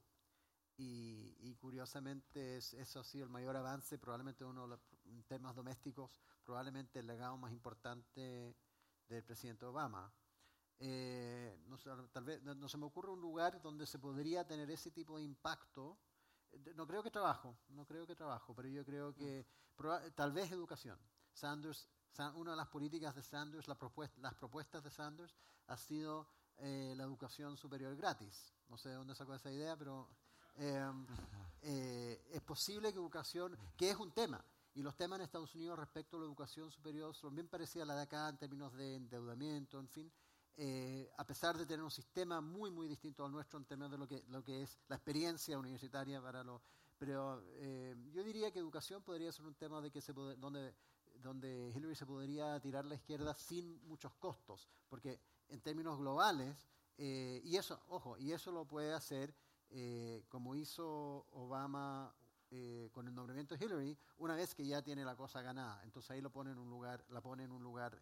Y, curiosamente eso ha sido el mayor avance, probablemente uno de los temas domésticos, probablemente el legado más importante del presidente Obama. Eh, no, tal vez no, se me ocurre un lugar donde se podría tener ese tipo de impacto. No creo que trabajo, no creo que trabajo, pero yo creo que tal vez educación. Sanders, una de las políticas de Sanders, las propuestas de Sanders, ha sido eh, la educación superior gratis. No sé de dónde sacó esa idea, pero em, eh, es posible que educación, que es un tema, y los temas en Estados Unidos respecto a la educación superior son bien parecidos a la de acá en términos de endeudamiento, en fin, eh, a pesar de tener un sistema muy, muy distinto al nuestro en términos de lo que, lo que es la experiencia universitaria para los... Pero yo diría que educación podría ser un tema de que se donde donde Hillary se podría tirar la izquierda sin muchos costos, porque en términos globales, eh, y eso, ojo, y eso lo puede hacer eh, como hizo Obama eh, con el nombramiento de Hillary, una vez que ya tiene la cosa ganada. Entonces ahí lo pone en un lugar, la pone en un lugar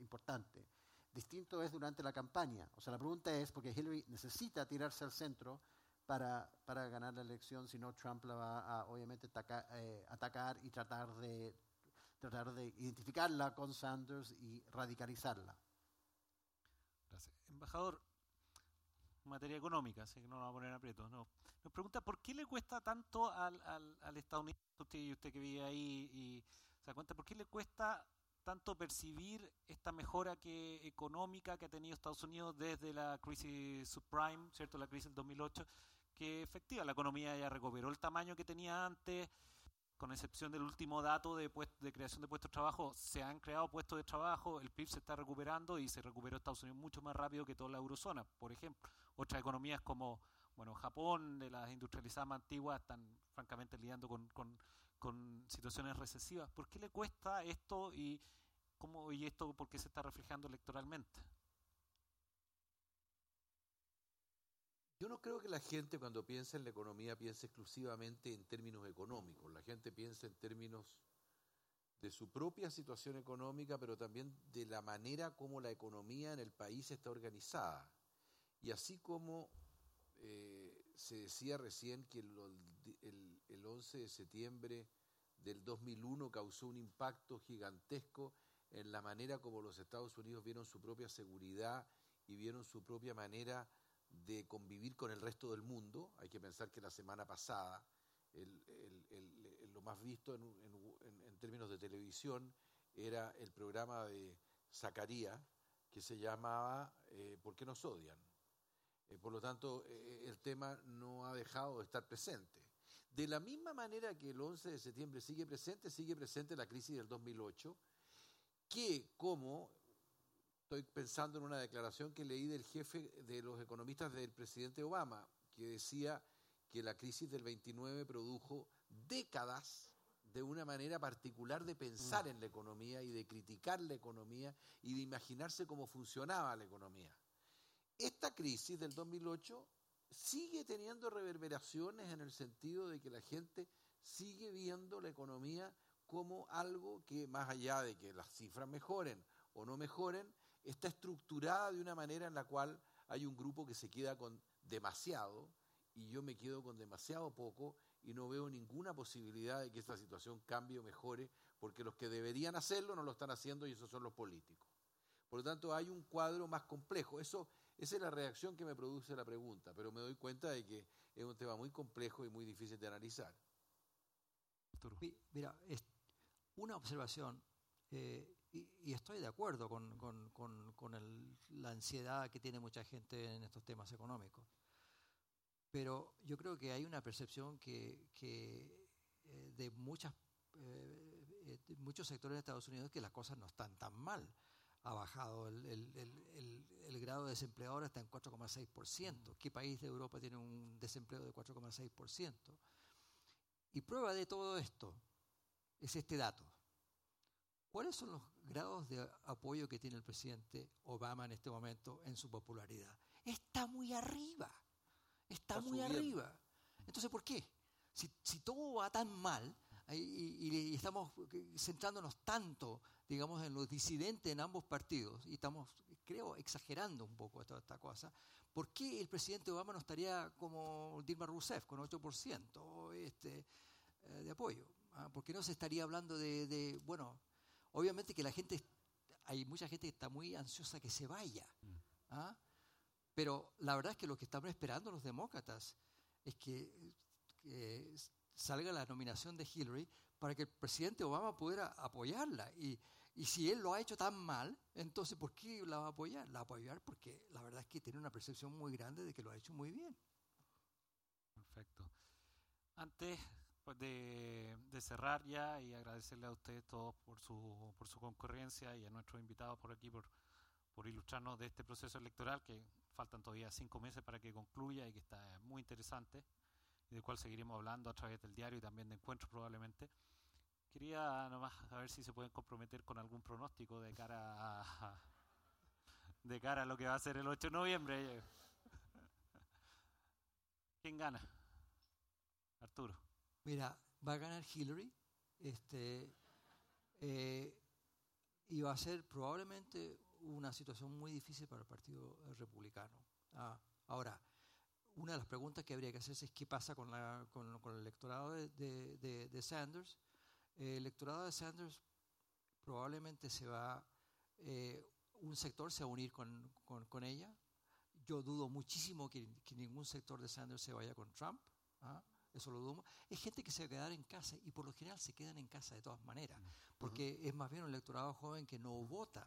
importante. Distinto es durante la campaña. O sea, la pregunta es, porque Hillary necesita tirarse al centro para, para ganar la elección, si no Trump la va a obviamente atacar y tratar de tratar de identificarla con Sanders y radicalizarla. Gracias. Embajador, materia económica, así que no nos vamos a poner aprietos. No. Nos pregunta, ¿por qué le cuesta tanto al, al, al estadounidense, usted y usted que vive ahí y se da cuenta, por qué le cuesta tanto percibir esta mejora que económica que ha tenido Estados Unidos desde la crisis subprime, ¿cierto? La crisis del 2008, que efectiva la economía ya recuperó el tamaño que tenía antes, con excepción del último dato de, de creación de puestos de trabajo, se han creado puestos de trabajo, el PIB se está recuperando y se recuperó Estados Unidos mucho más rápido que toda la eurozona, por ejemplo. Otras economías como bueno, Japón, de las industrializadas más antiguas, están francamente lidiando con, con, situaciones recesivas. ¿Por qué le cuesta esto y, cómo, y esto por qué se está reflejando electoralmente? Yo no creo que la gente cuando piensa en la economía piense exclusivamente en términos económicos. La gente piensa en términos de su propia situación económica, pero también de la manera como la economía en el país está organizada. Y así como eh, se decía recién que el, el 11 de septiembre del 2001 causó un impacto gigantesco en la manera como los Estados Unidos vieron su propia seguridad y vieron su propia manera de convivir con el resto del mundo. Hay que pensar que la semana pasada lo más visto en, términos de televisión era el programa de Zacarías que se llamaba eh, ¿Por qué nos odian? Eh, por lo tanto, eh, el tema no ha dejado de estar presente. De la misma manera que el 11 de septiembre sigue presente, sigue presente la crisis del 2008, que como, estoy pensando en una declaración que leí del jefe de los economistas del presidente Obama, que decía que la crisis del 29 produjo décadas de una manera particular de pensar en la economía y de criticar la economía y de imaginarse cómo funcionaba la economía. Esta crisis del 2008 sigue teniendo reverberaciones en el sentido de que la gente sigue viendo la economía como algo que más allá de que las cifras mejoren o no mejoren, está estructurada de una manera en la cual hay un grupo que se queda con demasiado y yo me quedo con demasiado poco y no veo ninguna posibilidad de que esta situación cambie o mejore porque los que deberían hacerlo no lo están haciendo y esos son los políticos. Por lo tanto, hay un cuadro más complejo. Eso, esa es la reacción que me produce la pregunta, pero me doy cuenta de que es un tema muy complejo y muy difícil de analizar. Mira, una observación, eh, y, estoy de acuerdo con, con- con- el- la ansiedad que tiene mucha gente en estos temas económicos, pero yo creo que hay una percepción que, que, eh, de, muchas, eh, eh, muchos sectores de Estados Unidos que las cosas no están tan mal. Ha bajado el- el- el- el grado de desempleo ahora está en 4,6%. ¿Qué país de Europa tiene un desempleo de 4,6%? Y prueba de todo esto es este dato. ¿Cuáles son los grados de apoyo que tiene el presidente Obama en este momento en su popularidad? Está muy arriba. Está, Está muy subiendo. arriba. Entonces, ¿por qué? Si, si todo va tan mal y, y- y estamos centrándonos tanto, digamos, en los disidentes en ambos partidos, y estamos, creo, exagerando un poco toda esta cosa, ¿por qué el presidente Obama no estaría como Dilma Rousseff, con 8% este, eh, de apoyo? ¿Ah? ¿Por qué no se estaría hablando de, de, bueno, obviamente que la gente, hay mucha gente que está muy ansiosa que se vaya, ¿ah? pero la verdad es que lo que estamos esperando los demócratas es que, que salga la nominación de Hillary para que el presidente Obama pudiera apoyarla. Y, y si él lo ha hecho tan mal, entonces ¿por qué la va a apoyar? La va a apoyar porque la verdad es que tiene una percepción muy grande de que lo ha hecho muy bien. Perfecto. Antes pues, de, cerrar ya y agradecerle a ustedes todos por su, por su concurrencia y a nuestros invitados por aquí por, por ilustrarnos de este proceso electoral que faltan todavía cinco meses para que concluya y que está muy interesante y del cual seguiremos hablando a través del diario y también de encuentros probablemente. Quería nomás a ver si se pueden comprometer con algún pronóstico de cara a, de cara a lo que va a ser el 8 de noviembre. ¿Quién gana? Arturo. Mira, va a ganar Hillary este, eh, y va a ser probablemente una situación muy difícil para el Partido Republicano. Ah, ahora, una de las preguntas que habría que hacerse es qué pasa con, la, con, el electorado de, de- de- de Sanders. el electorado de Sanders probablemente se va, eh, un sector se va a unir con, con- con ella. Yo dudo muchísimo que, que ningún sector de Sanders se vaya con Trump. ¿ah? Eso lo dudo. Es gente que se va a quedar en casa y por lo general se quedan en casa de todas maneras, porque es más bien un electorado joven que no vota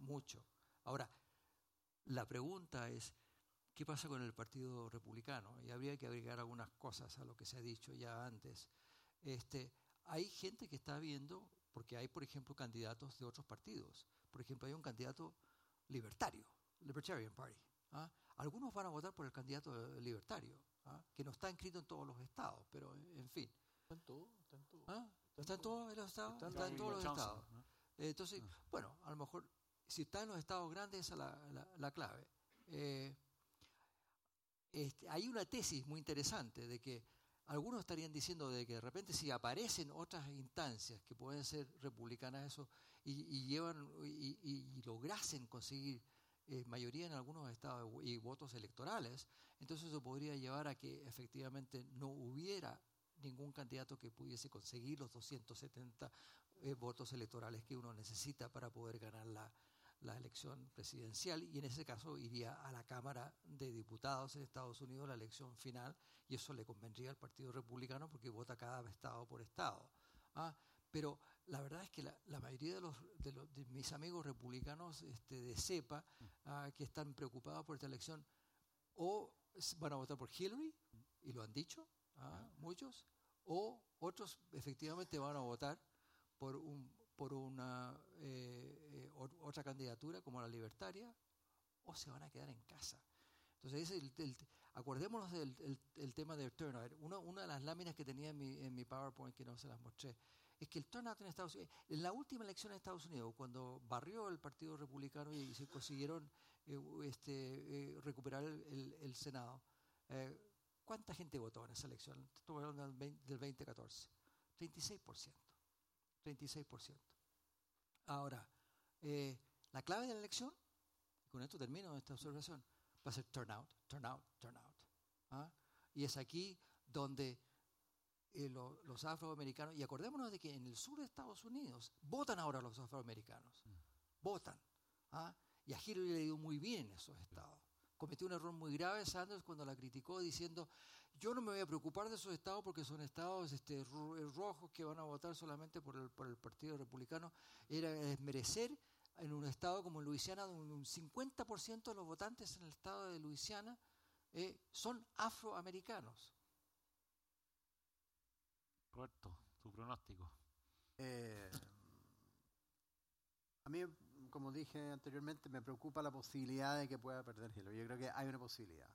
mucho. Ahora, la pregunta es, ¿qué pasa con el Partido Republicano? Y habría que agregar algunas cosas a lo que se ha dicho ya antes. Este, hay gente que está viendo, porque hay, por ejemplo, candidatos de otros partidos. Por ejemplo, hay un candidato libertario, Libertarian Party. ¿ah? Algunos van a votar por el candidato libertario, ¿ah? que no está inscrito en todos los estados, pero en en fin. ¿Ah? ¿Está en todos los estados? Está en todos los estados. Entonces, bueno, a lo mejor, si está en los estados grandes, esa es la, la- la clave. Eh, este, hay una tesis muy interesante de que algunos estarían diciendo de que de repente si aparecen otras instancias que pueden ser republicanas eso y, y llevan y, y- y lograsen conseguir eh, mayoría en algunos estados y votos electorales, entonces eso podría llevar a que efectivamente no hubiera ningún candidato que pudiese conseguir los 270 eh, votos electorales que uno necesita para poder ganar la, la elección presidencial y en ese caso iría a la Cámara de Diputados en Estados Unidos la elección final y eso le convendría al Partido Republicano porque vota cada estado por estado. Ah, pero la verdad es que la, la mayoría de, los, de, los- de mis amigos republicanos este, de cepa ah, que están preocupados por esta elección o van a votar por Hillary, y lo han dicho ah, muchos, o otros efectivamente van a votar por, un, por una eh, eh, otra candidatura como la libertaria o se van a quedar en casa. Entonces, el, acordémonos del el, tema del turnout. una de las láminas que tenía en mi, en mi PowerPoint, que no se las mostré, es que el turnout en Estados Unidos, en la última elección en Estados Unidos, cuando barrió el Partido Republicano y se consiguieron eh, este, recuperar el, el Senado, ¿cuánta gente votó en esa elección? Estoy hablando del, 2014. 36%. 36%. Ahora, eh, la clave de la elección, y con esto termino esta observación, va a ser turnout, turnout, turnout. ¿ah? Y es aquí donde eh, los afroamericanos, y acordémonos de que en el sur de Estados Unidos votan ahora los afroamericanos, mm. votan. ¿ah? Y a Hillary le dio muy bien en esos estados. Cometió un error muy grave Sanders cuando la criticó diciendo, yo no me voy a preocupar de esos estados porque son estados este, rojos que van a votar solamente por el, por el Partido Republicano. Era desmerecer en un estado como Luisiana, donde un 50% de los votantes en el estado de Luisiana eh, son afroamericanos. Roberto, tu pronóstico. Eh, a mí, como dije anteriormente, me preocupa la posibilidad de que pueda perder Hillary. Yo creo que hay una posibilidad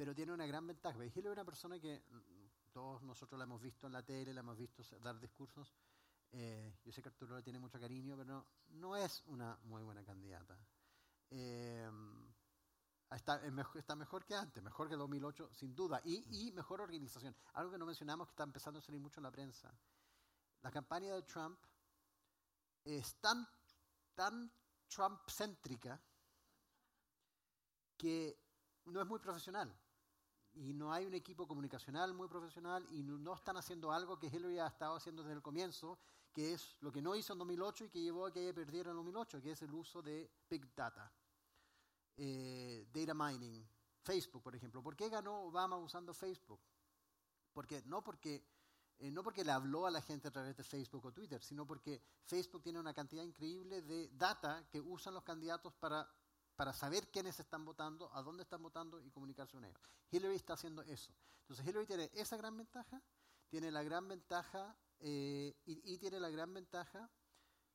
pero tiene una gran ventaja. Hillary es una persona que mm, todos nosotros la hemos visto en la tele, la hemos visto dar discursos. Eh, yo sé que Arturo le tiene mucho cariño, pero no, es una muy buena candidata. Eh, está, está, mejor, que antes, mejor que 2008, sin duda, y, y, mejor organización. Algo que no mencionamos que está empezando a salir mucho en la prensa. La campaña de Trump es tan, tan Trump-céntrica que no es muy profesional y no hay un equipo comunicacional muy profesional y no, están haciendo algo que Hillary ha estado haciendo desde el comienzo, que es lo que no hizo en 2008 y que llevó a que ella perdiera en 2008, que es el uso de Big Data, eh, data mining, Facebook, por ejemplo. ¿Por qué ganó Obama usando Facebook? Porque, no, porque, eh, no porque le habló a la gente a través de Facebook o Twitter, sino porque Facebook tiene una cantidad increíble de data que usan los candidatos para para saber quiénes están votando, a dónde están votando y comunicarse con ellos. Hillary está haciendo eso. Entonces Hillary tiene esa gran ventaja, tiene la gran ventaja eh, y, tiene la gran ventaja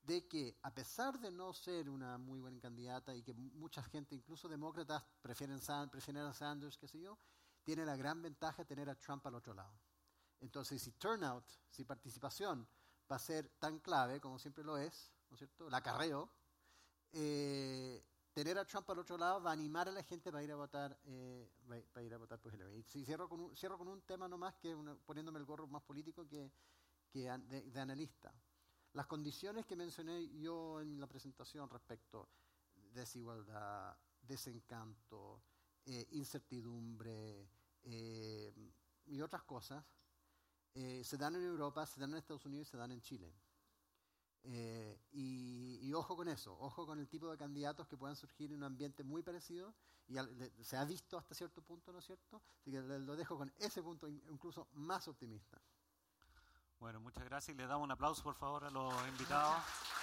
de que a pesar de no ser una muy buena candidata y que mucha gente, incluso demócratas, prefieren, a Sanders, qué sé yo, tiene la gran ventaja de tener a Trump al otro lado. Entonces, si turnout, si participación va a ser tan clave como siempre lo es, ¿no es cierto? El acarreo, eh, tener a Trump al otro lado va a animar a la gente para ir a votar, eh, ir a votar por Hillary. Y cierro con un, cierro con un tema nomás, que poniéndome el gorro más político que de, analista. Las condiciones que mencioné yo en la presentación respecto desigualdad, desencanto, eh, incertidumbre eh, y otras cosas, se dan en Europa, se dan en Estados Unidos y se dan en Chile. Eh, y, ojo con eso, ojo con el tipo de candidatos que puedan surgir en un ambiente muy parecido, y se ha visto hasta cierto punto, ¿no es cierto? Así que lo dejo con ese punto incluso más optimista. Bueno, muchas gracias y le damos un aplauso por favor a los invitados.